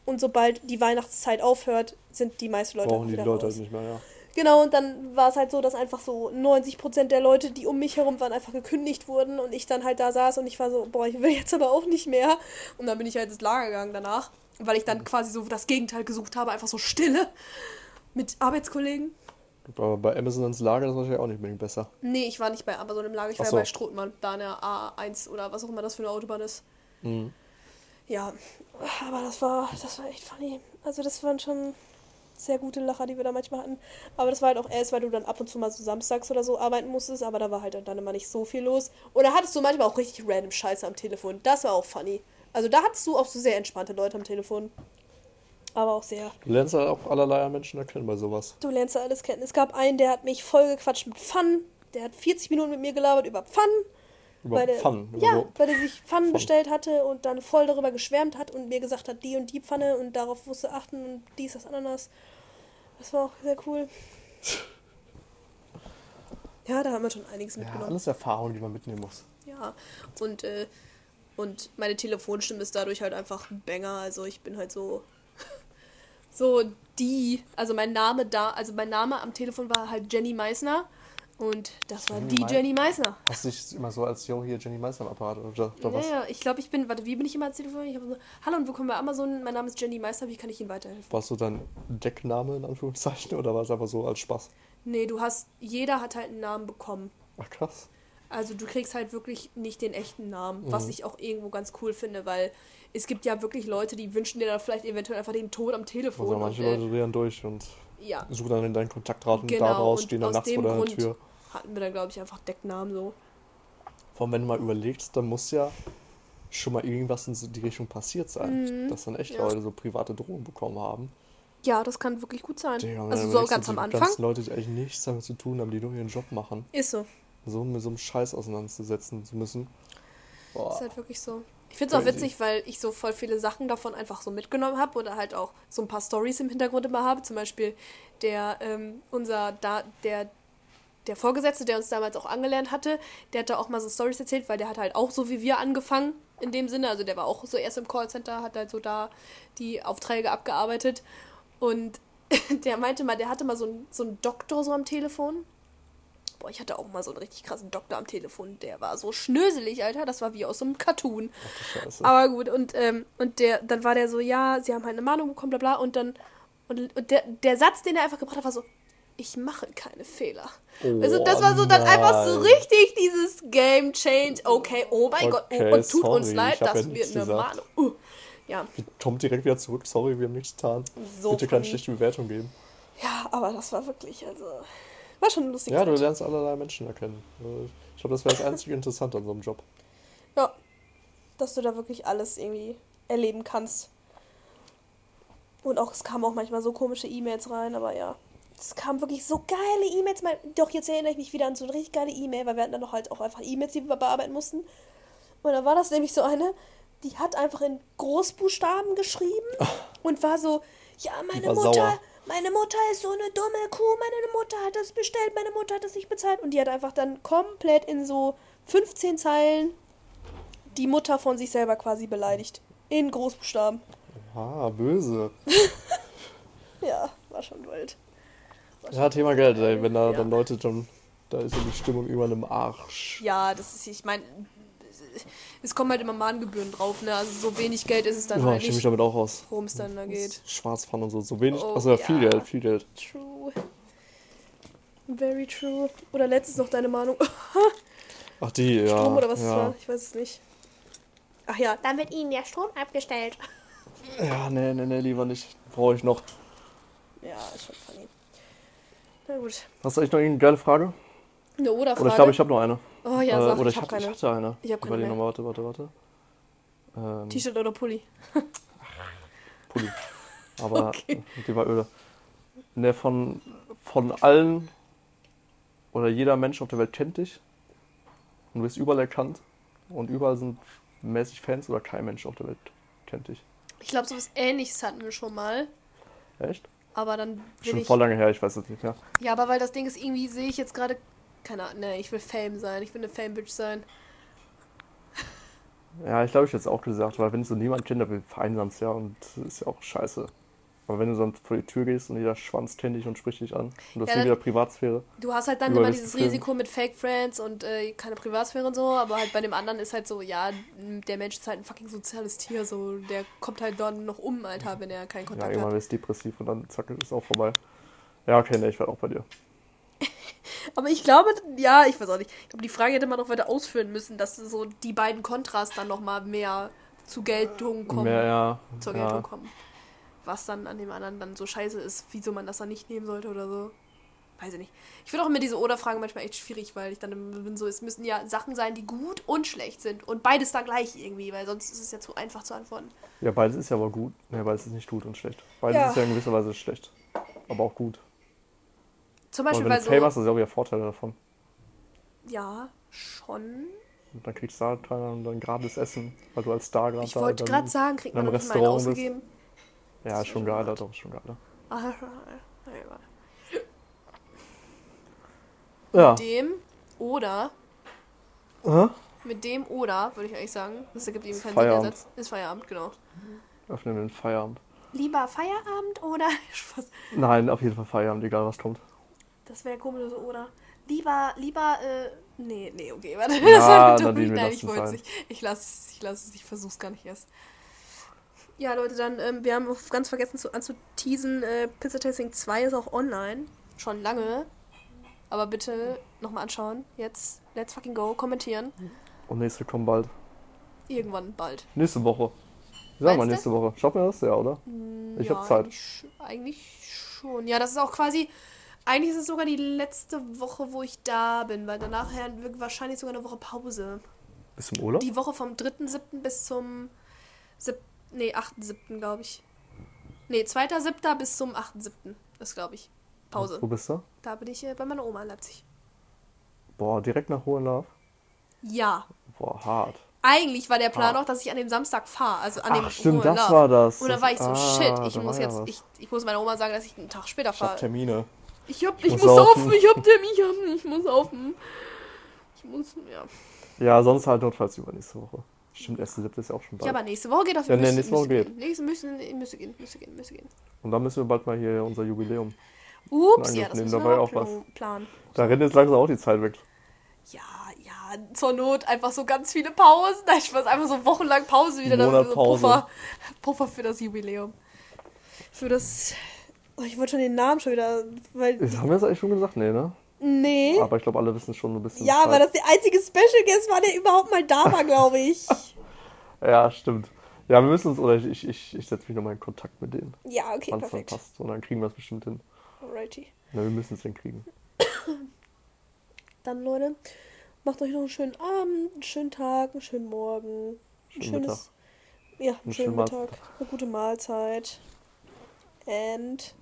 und sobald die Weihnachtszeit aufhört, sind die meisten Leute Brauchen auch die wieder Leute raus. halt nicht mehr, ja. Genau, und dann war es halt so, dass einfach so 90% der Leute, die um mich herum waren, einfach gekündigt wurden und ich dann halt da saß und ich war so, boah, ich will jetzt aber auch nicht mehr. Und dann bin ich halt ins Lager gegangen danach, weil ich dann quasi so das Gegenteil gesucht habe, einfach so Stille mit Arbeitskollegen. Aber bei Amazon ins Lager, das ist wahrscheinlich auch nicht unbedingt besser. Nee, ich war nicht bei Amazon im Lager, ich Ach war so. bei Strothmann, da in der A1 oder was auch immer das für eine Autobahn ist. Mhm. Ja, aber das war, das war echt funny. Also das waren schon sehr gute Lacher, die wir da manchmal hatten. Aber das war halt auch erst, weil du dann ab und zu mal so samstags oder so arbeiten musstest, aber da war halt dann immer nicht so viel los. Oder hattest du manchmal auch richtig random Scheiße am Telefon. Das war auch funny. Also da hattest du auch so sehr entspannte Leute am Telefon. Aber auch sehr. Du lernst halt auch allerlei Menschen erkennen bei sowas. Du lernst ja alles kennen. Es gab einen, der hat mich voll gequatscht mit Pfannen. Der hat 40 Minuten mit mir gelabert über Pfannen. Über weil Pfannen. Ja, so- weil er sich Pfannen Pfannen. bestellt hatte und dann voll darüber geschwärmt hat und mir gesagt hat, die und die Pfanne und darauf musste achten und dies, das, Ananas. Das war auch sehr cool. Ja, da haben wir schon einiges Ja, mitgenommen. alles Erfahrungen, die man mitnehmen muss. Ja, und, äh, und meine Telefonstimme ist dadurch halt einfach ein Banger. Also ich bin halt so, so die, also mein Name da, also mein Name am Telefon war halt Jenny Meissner. Und das war Jenny die Mei- Jenny Meissner. Hast du dich immer so als, yo, hier Jenny Meister am Apparat oder, oder was? Naja, ich glaube, ich bin, warte, wie bin ich immer ans Telefon? Ich habe so, hallo und willkommen bei Amazon, mein Name ist Jenny Meister, wie kann ich Ihnen weiterhelfen? Warst du dein Deckname in Anführungszeichen oder war es einfach so als Spaß? Nee, du hast, jeder hat halt einen Namen bekommen. Ach krass. Also du kriegst halt wirklich nicht den echten Namen, Mhm. was ich auch irgendwo ganz cool finde, weil es gibt ja wirklich Leute, die wünschen dir dann vielleicht eventuell einfach den Tod am Telefon. Also manche und, äh, Leute drehen durch und ja, suchen dann in deinen Kontaktdaten Genau, da raus, und stehen dann nachts vor deiner Grund- Tür. hatten wir dann, glaube ich, einfach Decknamen so. Vor allem, wenn du mal überlegst, dann muss ja schon mal irgendwas in die Richtung passiert sein. Mhm, Dass dann echt ja. Leute so private Drohungen bekommen haben. Ja, das kann wirklich gut sein. Digga, also so ganz am Anfang. ganzen Leute, die eigentlich nichts damit zu tun haben, die nur ihren Job machen, Ist so. so mit so einem Scheiß auseinanderzusetzen zu müssen. Boah. Ist halt wirklich so. Ich finde es auch witzig, weil ich so voll viele Sachen davon einfach so mitgenommen habe oder halt auch so ein paar Stories im Hintergrund immer habe. Zum Beispiel der, ähm, unser, da, der, der Vorgesetzte, der uns damals auch angelernt hatte, der hat da auch mal so Stories erzählt, weil der hat halt auch so wie wir angefangen in dem Sinne. Also der war auch so erst im Callcenter, hat halt so da die Aufträge abgearbeitet. Und der meinte mal, der hatte mal so einen so einen Doktor so am Telefon. Boah, ich hatte auch mal so einen richtig krassen Doktor am Telefon. Der war so schnöselig, Alter. Das war wie aus so einem Cartoon. Ach. Aber gut, und, ähm, und der, dann war der so, ja, sie haben halt eine Mahnung bekommen, bla bla. Und dann, und, und der, der Satz, den er einfach gebracht hat, war so, ich mache keine Fehler. also das war so dann einfach so richtig dieses Game Change. Okay, oh mein Gott, oh, Okay, und tut uns sorry, leid, ich hab das ja nichts eine. Mahnung. Uh, ja, Kommt direkt wieder zurück. Sorry, wir haben nichts getan. So Bitte keine schlechte Bewertung geben. ja, aber das war wirklich, also, war schon lustig. Ja, du lernst allerlei Menschen erkennen. Äh, Ich glaube, das wäre das einzige Interessante an so einem Job. Ja, dass du da wirklich alles irgendwie erleben kannst. Und auch, es kamen auch manchmal so komische E-Mails rein, aber ja. Es kamen wirklich so geile E-Mails. Doch, jetzt erinnere ich mich wieder an so eine richtig geile E-Mail, weil wir hatten dann noch halt auch einfach E-Mails, die wir bearbeiten mussten. Und da war das nämlich so eine, die hat einfach in Großbuchstaben geschrieben und war so, ja, meine war Mutter, sauer. Meine Mutter ist so eine dumme Kuh, meine Mutter hat das bestellt, meine Mutter hat das nicht bezahlt. Und die hat einfach dann komplett in so 15 Zeilen die Mutter von sich selber quasi beleidigt. In Großbuchstaben. Ah, böse. Ja, war schon wild. Ja, Thema Geld, ey. Wenn da Ja. dann Leute dann. Da ist ja die Stimmung über einem Arsch. Ja, das ist, ich meine, es kommen halt immer Mahngebühren drauf, ne? Also so wenig Geld ist es dann Ja, halt ich kenne mich nicht, damit auch aus. worum es dann da geht. Schwarzfahren und so. So wenig. Oh, also ja, viel. Geld, viel Geld. True. Very true. Oder letztens noch deine Mahnung. Ach, die, ja. Strom oder was es ja. war? Ich weiß es nicht. Ach ja, dann wird ihnen der Strom abgestellt. Ja, nee, nee, nee, lieber nicht. Brauche ich noch. Ja, ist schon funny. Na gut. Hast du eigentlich noch irgendeine geile Frage? Eine Oder-Frage. Oder ich glaube, ich habe noch eine. Oh ja, äh, sag, oder ich, ich, hab hab, ich keine. hatte eine. Ich hab keine Überleg mehr. noch, warte, warte, warte. Ähm, T-Shirt oder Pulli? Pulli. Aber Okay. die war öde. Ne, von, von allen oder jeder Mensch auf der Welt kennt dich. Und du wirst überall erkannt. Und überall sind mäßig Fans oder kein Mensch auf der Welt kennt dich. Ich glaube, sowas ähnliches hatten wir schon mal. Echt? Aber dann Schon ich. voll lange her, ich weiß es nicht mehr. Ja, aber weil das Ding ist, irgendwie sehe ich jetzt gerade. Keine Ahnung, ne, ich will Fame sein. Ich will eine Fame-Bitch sein. Ja, ich glaube, ich hätte es auch gesagt, weil wenn du so niemand kennt, dann vereinsamst ja und das ist ja auch scheiße. Aber wenn du dann vor die Tür gehst und jeder Schwanz kennt dich und spricht dich an und du hast Ja, dann- wieder Privatsphäre. Du hast halt dann immer dieses Film. Risiko mit Fake Friends und äh, keine Privatsphäre und so, aber halt bei dem anderen ist halt so, ja, der Mensch ist halt ein fucking soziales Tier, so, der kommt halt dann noch um, Alter, wenn er keinen Ja, Kontakt irgendwann hat. wirst du depressiv und dann zack, ist auch vorbei. Ja, okay, ne, ich werde auch bei dir. Aber ich glaube, ja, ich weiß auch nicht. Ich glaube, die Frage hätte man noch weiter ausführen müssen, dass so die beiden Kontras dann nochmal mehr zu Geltung kommen. Mehr, ja. zur Geltung ja. kommen. Was dann an dem anderen dann so scheiße ist, wieso man das dann nicht nehmen sollte oder so. weiß ich nicht. Ich finde auch immer diese Oder-Fragen manchmal echt schwierig, weil ich dann bin so, es müssen ja Sachen sein, die gut und schlecht sind. Und beides da gleich irgendwie, weil sonst ist es ja zu einfach zu antworten. Ja, beides ist ja aber gut. Ja, beides ist nicht gut und schlecht. Beides Ja. ist ja in gewisser Weise schlecht. Aber auch gut. Zum Beispiel, weil du so. Fame hast, du auch wieder Vorteile davon. Ja, schon. Und dann kriegst du da dann, gratis Essen, weil du als Star gerade Ich wollte gerade sagen, kriegt man nicht mal bist. ausgegeben. Ja, ist schon geil, doch, ist schon geil. Ah, egal. Ja. Dem oder, Hä? mit dem oder, würde ich eigentlich sagen, das ergibt eben keinen Feierabend. Sinn. Ist Feierabend, genau. Öffnen wir den Feierabend. Lieber Feierabend oder. Nein, auf jeden Fall Feierabend, egal was kommt. Das wäre komisch so, oder? Lieber, lieber, äh, nee, nee, okay, warte. Ja, das war. Nadine, Nein, ich wollte es nicht. Ich lasse es, ich lasse es, ich versuch's gar nicht erst. Ja, Leute, dann, ähm, wir haben auch ganz vergessen zu, anzuteasen, äh, Pizza Tasting 2 ist auch online. Schon lange. Aber bitte nochmal anschauen. Jetzt, let's fucking go, kommentieren. Und nächste kommt bald. Irgendwann bald. Nächste Woche. Sag mal nächste Woche. Schaffen wir das? Ja, oder? Ich ja, hab Zeit. Eigentlich, eigentlich schon. Ja, das ist auch quasi. Eigentlich ist es sogar die letzte Woche, wo ich da bin, weil danach wird wahrscheinlich sogar eine Woche Pause. Bis zum Urlaub? Die Woche vom 3.7. bis zum 7. Nee, 8.7. glaube ich. Nee, 2.7. bis zum 8.7. ist, glaube ich. Pause. Wo bist du? Da bin ich äh, bei meiner Oma in Leipzig. Boah, direkt nach Hohenlauf? Ja. Boah, hart. Eigentlich war der Plan Ah. auch, dass ich an dem Samstag fahre. Also an Ach, dem stimmt, Ruhe das war das. Und dann war ich so, Ah, shit, ich da muss ja jetzt, ich, ich muss meiner Oma sagen, dass ich einen Tag später Ich hab fahre. Termine. Ich hab, Ich ich, muss muss saufen. saufen, ich hab Termin, ich hab, ich muss saufen. Ich muss, ja. Ja, sonst halt notfalls übernächste Woche. Stimmt, erste siebte ist ja auch schon bald. Ja, aber nächste Woche geht das. Ja, nee, müsste- nächste Woche geht. Gehen. Nächste müssen, müsste gehen, müsste gehen, müsste gehen. Und dann müssen wir bald mal hier unser Jubiläum. Ups, ja, wir das nehmen müssen dabei wir auch was. plan- planen. Da rennt jetzt langsam auch die Zeit weg. Ja, ja, zur Not einfach so ganz viele Pausen. Nein, ich weiß einfach so wochenlang Pause wieder. so Monatpause. Puffer, Puffer für das Jubiläum. Für das. Oh, ich wollte schon den Namen schon wieder. Weil. Das haben wir das eigentlich schon gesagt? Nee, ne? Nee. Aber ich glaube, alle wissen schon ein bisschen. Ja, weil das der einzige Special Guest war, der überhaupt mal da war, glaube ich. Ja, stimmt. Ja, wir müssen uns, oder ich, ich, ich, ich setze mich nochmal in Kontakt mit denen. Ja, okay, wann es dann perfekt. passt. Und dann kriegen wir es bestimmt hin. Alrighty. Ja, wir müssen es hinkriegen. Dann, Leute, macht euch noch einen schönen Abend, einen schönen Tag, einen schönen Morgen, ein Schönen schönes. Ja, einen Eine schönen schöne Mittag, eine gute Mahlzeit. And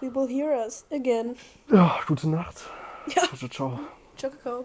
we will hear us again. Ja, gute Nacht. Ja. Ciao, ciao. Ciao, Kakao.